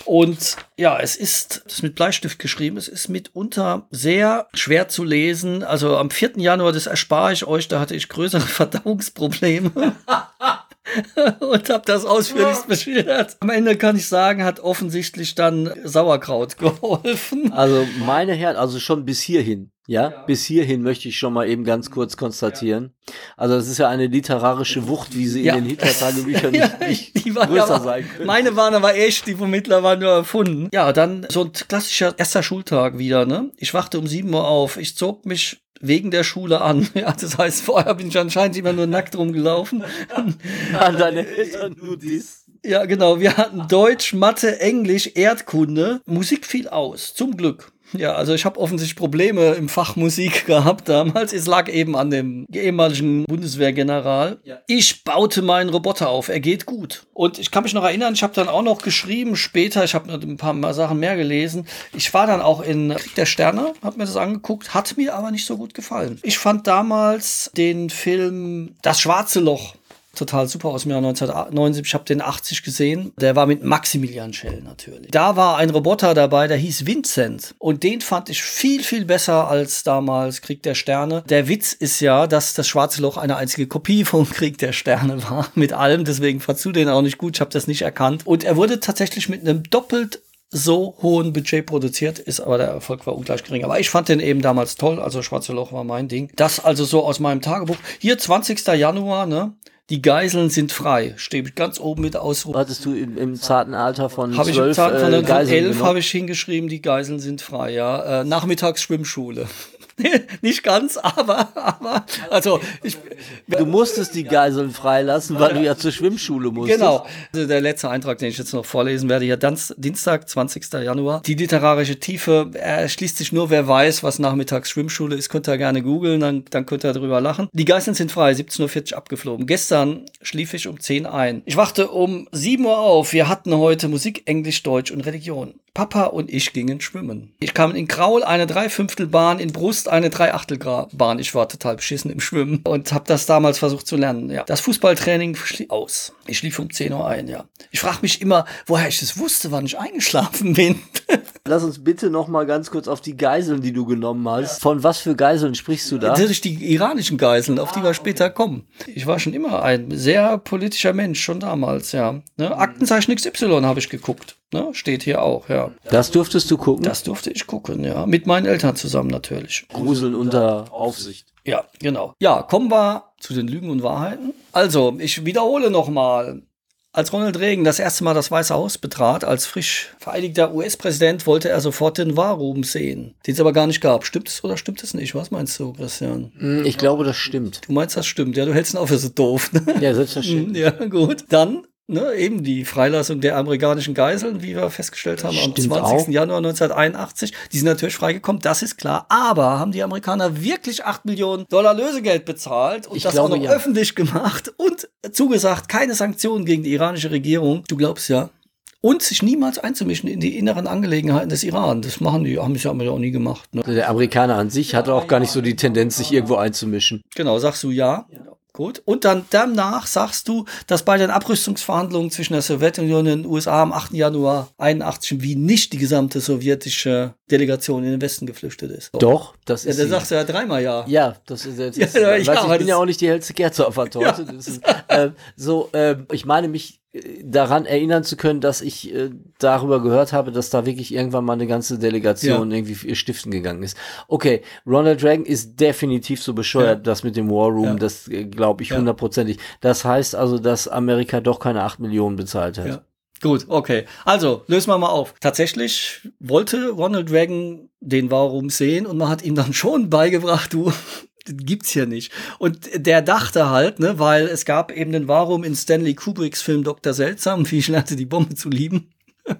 Und ja, es ist, das ist mit Bleistift geschrieben, es ist mitunter sehr schwer zu lesen. Also am 4. Januar, das erspare ich euch, da hatte ich größere Verdauungsprobleme. und habe das ausführlich beschildert. Am Ende kann ich sagen, hat offensichtlich dann Sauerkraut geholfen. Also meine Herren, also schon bis hierhin, ja? Bis hierhin möchte ich schon mal eben ganz kurz konstatieren. Also das ist ja eine literarische Wucht, wie sie Ja. in den Hitler-Tagebüchern Ja, nicht, nicht die waren größer aber, sein können. Meine waren aber echt, die vom Hitler waren nur erfunden. Ja, dann so ein klassischer erster Schultag wieder, ne? Ich wachte um 7 Uhr auf. Ich zog mich wegen der Schule an. Ja, das heißt, vorher bin ich anscheinend immer nur nackt rumgelaufen. An deine Eltern nur dies. Ja, genau. Wir hatten Deutsch, Mathe, Englisch, Erdkunde. Musik fiel aus, zum Glück. Ja, also ich habe offensichtlich Probleme im Fach Musik gehabt damals. Es lag eben an dem ehemaligen Bundeswehrgeneral. Ich baute meinen Roboter auf. Er geht gut. Und ich kann mich noch erinnern, ich habe dann auch noch geschrieben später, ich habe noch ein paar Sachen mehr gelesen. Ich war dann auch in Krieg der Sterne, habe mir das angeguckt, hat mir aber nicht so gut gefallen. Ich fand damals den Film Das schwarze Loch total super aus dem Jahr 1979. Ich habe den 80 gesehen. Der war mit Maximilian Schell natürlich. Da war ein Roboter dabei, der hieß Vincent. Und den fand ich viel, viel besser als damals Krieg der Sterne. Der Witz ist ja, dass das Schwarze Loch eine einzige Kopie vom Krieg der Sterne war. Mit allem. Deswegen fandst du den auch nicht gut. Ich habe das nicht erkannt. Und er wurde tatsächlich mit einem doppelt so hohen Budget produziert ist, aber der Erfolg war ungleich gering. Aber ich fand den eben damals toll, also Schwarze Loch war mein Ding. Das also so aus meinem Tagebuch. Hier 20. Januar, ne? Die Geiseln sind frei. Steht ganz oben mit Ausruf. Hattest du im, im zarten Alter von Habe ich im von äh, Geiseln 11 genommen? habe ich hingeschrieben, die Geiseln sind frei, ja. Äh, nachmittags Schwimmschule. Nicht ganz, aber, aber, also, ich, Du musstest die Geiseln freilassen, weil du ja zur Schwimmschule musstest. Genau. Also der letzte Eintrag, den ich jetzt noch vorlesen werde, hier Danz, Dienstag, 20. Januar. Die literarische Tiefe erschließt sich nur, wer weiß, was nachmittags Schwimmschule ist, könnt ihr gerne googeln, dann, dann könnt ihr darüber lachen. Die Geißeln sind frei, 17.40 Uhr abgeflogen. Gestern schlief ich um 10 ein. Ich wachte um 7 Uhr auf. Wir hatten heute Musik, Englisch, Deutsch und Religion. Papa und ich gingen schwimmen. Ich kam in Kraul eine Dreiviertelbahn, in Brust eine Dreiachtelbahn. Ich war total beschissen im Schwimmen und habe das damals versucht zu lernen. Ja. Das Fußballtraining schlief aus. Ich schlief um 10 Uhr ein, ja. Ich frage mich immer, woher ich das wusste, wann ich eingeschlafen bin. Lass uns bitte noch mal ganz kurz auf die Geiseln, die du genommen hast. Von was für Geiseln sprichst du da? Natürlich die iranischen Geiseln, auf die wir später kommen. Ich war schon immer ein sehr politischer Mensch, schon damals, ja. Ne? Aktenzeichen XY habe ich geguckt. Ne? Steht hier auch, ja. Das durftest du gucken? Das durfte ich gucken, ja. Mit meinen Eltern zusammen natürlich. Gruseln unter Aufsicht. Ja, genau. Ja, kommen wir zu den Lügen und Wahrheiten. Also, ich wiederhole nochmal. Als Ronald Reagan das erste Mal das Weiße Haus betrat, als frisch vereidigter US-Präsident, wollte er sofort den War Room sehen, den es aber gar nicht gab. Stimmt es oder stimmt es nicht? Was meinst du, Christian? Hm, Ich glaube, das stimmt. Du meinst, das stimmt. Ja, du hältst ihn auch für so doof. Ne? Ja, selbstverständlich. Ja, gut. Dann ne, eben die Freilassung der amerikanischen Geiseln, wie wir festgestellt haben, am Stimmt 20. auch. Januar 1981. Die sind natürlich freigekommen, das ist klar. Aber haben die Amerikaner wirklich 8 Millionen Dollar Lösegeld bezahlt und Ich das glaube, auch noch ja. öffentlich gemacht und zugesagt, keine Sanktionen gegen die iranische Regierung? Du glaubst ja. Und sich niemals einzumischen in die inneren Angelegenheiten des Iran. Das machen die, haben sie ja auch nie gemacht. Ne? Der Amerikaner an sich hatte auch gar nicht so die Tendenz, sich irgendwo einzumischen. Genau, sagst du ja. Gut. Und dann danach sagst du, dass bei den Abrüstungsverhandlungen zwischen der Sowjetunion und den USA am 8. Januar 81 in Wien nicht die gesamte sowjetische Delegation in den Westen geflüchtet ist. So. Doch, das Ja, ist. da sie. sagst du ja dreimal ja. Ja, das ist jetzt. Ja, ja, weiß ja, ich, aber bin ja auch nicht die hellste Kerze auf der Torte. Ist, ähm, so, ähm, ich meine mich äh, daran erinnern zu können, dass ich äh, darüber gehört habe, dass da wirklich irgendwann mal eine ganze Delegation irgendwie stiften gegangen ist. Okay, Ronald Reagan ist definitiv so bescheuert, Ja. das mit dem War Room, Ja. das glaube ich Ja. hundertprozentig. Das heißt also, dass Amerika doch keine 8 Millionen bezahlt hat. Ja. Gut, okay. Also, lösen wir mal auf. Tatsächlich wollte Ronald Reagan den Warum sehen und man hat ihm dann schon beigebracht, du, gibt's hier nicht. Und der dachte halt, ne, weil es gab eben den Warum in Stanley Kubricks Film Dr. Seltsam, wie ich lernte die Bombe zu lieben.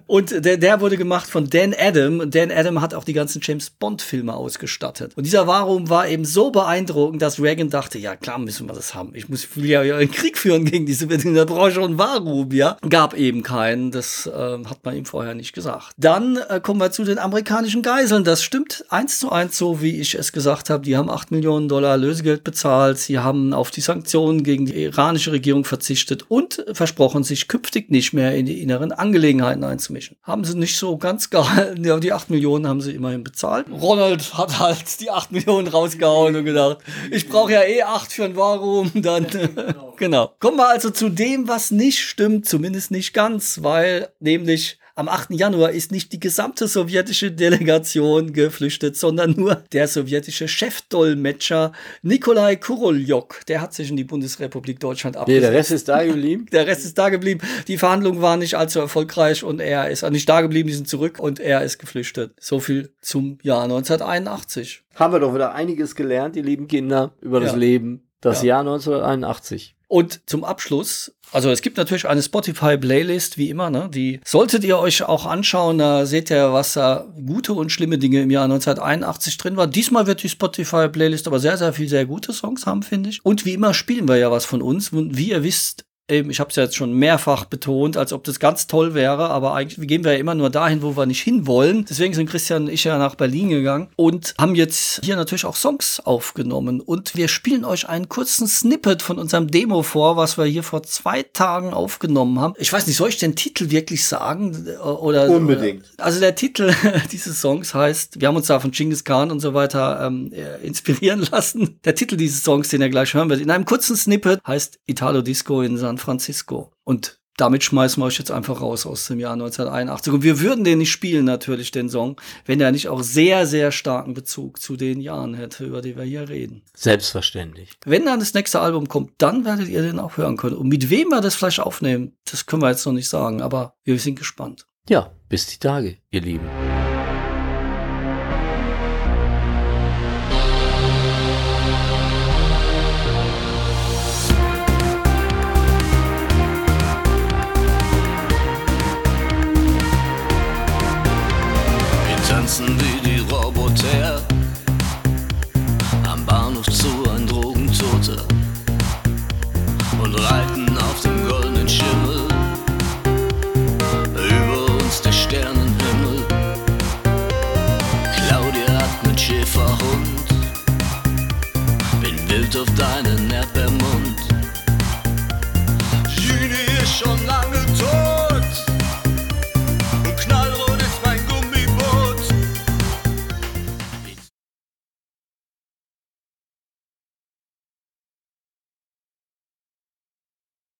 Und der, der wurde gemacht von Dan Adam. Dan Adam hat auch die ganzen James Bond-Filme ausgestattet. Und dieser Warum war eben so beeindruckend, dass Reagan dachte, ja klar müssen wir das haben. Ich muss will ja einen Krieg führen gegen diese Sowjetunion. Da brauche ich schon Warum, ja. Gab eben keinen. Das äh, hat man ihm vorher nicht gesagt. Dann äh, kommen wir zu den amerikanischen Geiseln. Das stimmt eins zu eins so, wie ich es gesagt habe. Die haben 8 Millionen Dollar Lösegeld bezahlt. Sie haben auf die Sanktionen gegen die iranische Regierung verzichtet und versprochen, sich künftig nicht mehr in die inneren Angelegenheiten einzumischen. Haben sie nicht so ganz gehalten. Ja, die 8 Millionen haben sie immerhin bezahlt. Ronald hat halt die 8 Millionen rausgehauen und gedacht, ich brauche ja eh 8 für ein Warum. Dann, genau. Kommen wir also zu dem, was nicht stimmt, zumindest nicht ganz, weil nämlich am 8. Januar ist nicht die gesamte sowjetische Delegation geflüchtet, sondern nur der sowjetische Chefdolmetscher Nikolai Kuroljok. Der hat sich in die Bundesrepublik Deutschland Nee, abgesetzt. der Rest ist da geblieben. Der Rest ist da geblieben. Die Verhandlungen waren nicht allzu erfolgreich und er ist nicht da geblieben, die sind zurück und er ist geflüchtet. So viel zum Jahr 1981. Haben wir doch wieder einiges gelernt, die lieben Kinder, über das Ja. Leben. Das Ja. Jahr 1981. Und zum Abschluss, also es gibt natürlich eine Spotify-Playlist, wie immer, ne? Die solltet ihr euch auch anschauen. Da seht ihr, was da gute und schlimme Dinge im Jahr 1981 drin war. Diesmal wird die Spotify-Playlist aber sehr, sehr viel sehr gute Songs haben, finde ich. Und wie immer spielen wir ja was von uns. Und wie ihr wisst, eben, ich habe es ja jetzt schon mehrfach betont, als ob das ganz toll wäre, aber eigentlich gehen wir ja immer nur dahin, wo wir nicht hinwollen. Deswegen sind Christian und ich ja nach Berlin gegangen und haben jetzt hier natürlich auch Songs aufgenommen. Und wir spielen euch einen kurzen Snippet von unserem Demo vor, was wir hier vor zwei Tagen aufgenommen haben. Ich weiß nicht, soll ich den Titel wirklich sagen? Oder, Unbedingt. Also der Titel dieses Songs heißt, wir haben uns da von Genghis Khan und so weiter ähm, äh, inspirieren lassen. Der Titel dieses Songs, den ihr gleich hören werdet, in einem kurzen Snippet heißt Italo Disco in San Francisco. Und damit schmeißen wir euch jetzt einfach raus aus dem Jahr 1981. Und wir würden den nicht spielen, natürlich, den Song, wenn er nicht auch sehr, sehr starken Bezug zu den Jahren hätte, über die wir hier reden. Selbstverständlich. Wenn dann das nächste Album kommt, dann werdet ihr den auch hören können. Und mit wem wir das vielleicht aufnehmen, das können wir jetzt noch nicht sagen, aber wir sind gespannt. Ja, bis die Tage, ihr Lieben.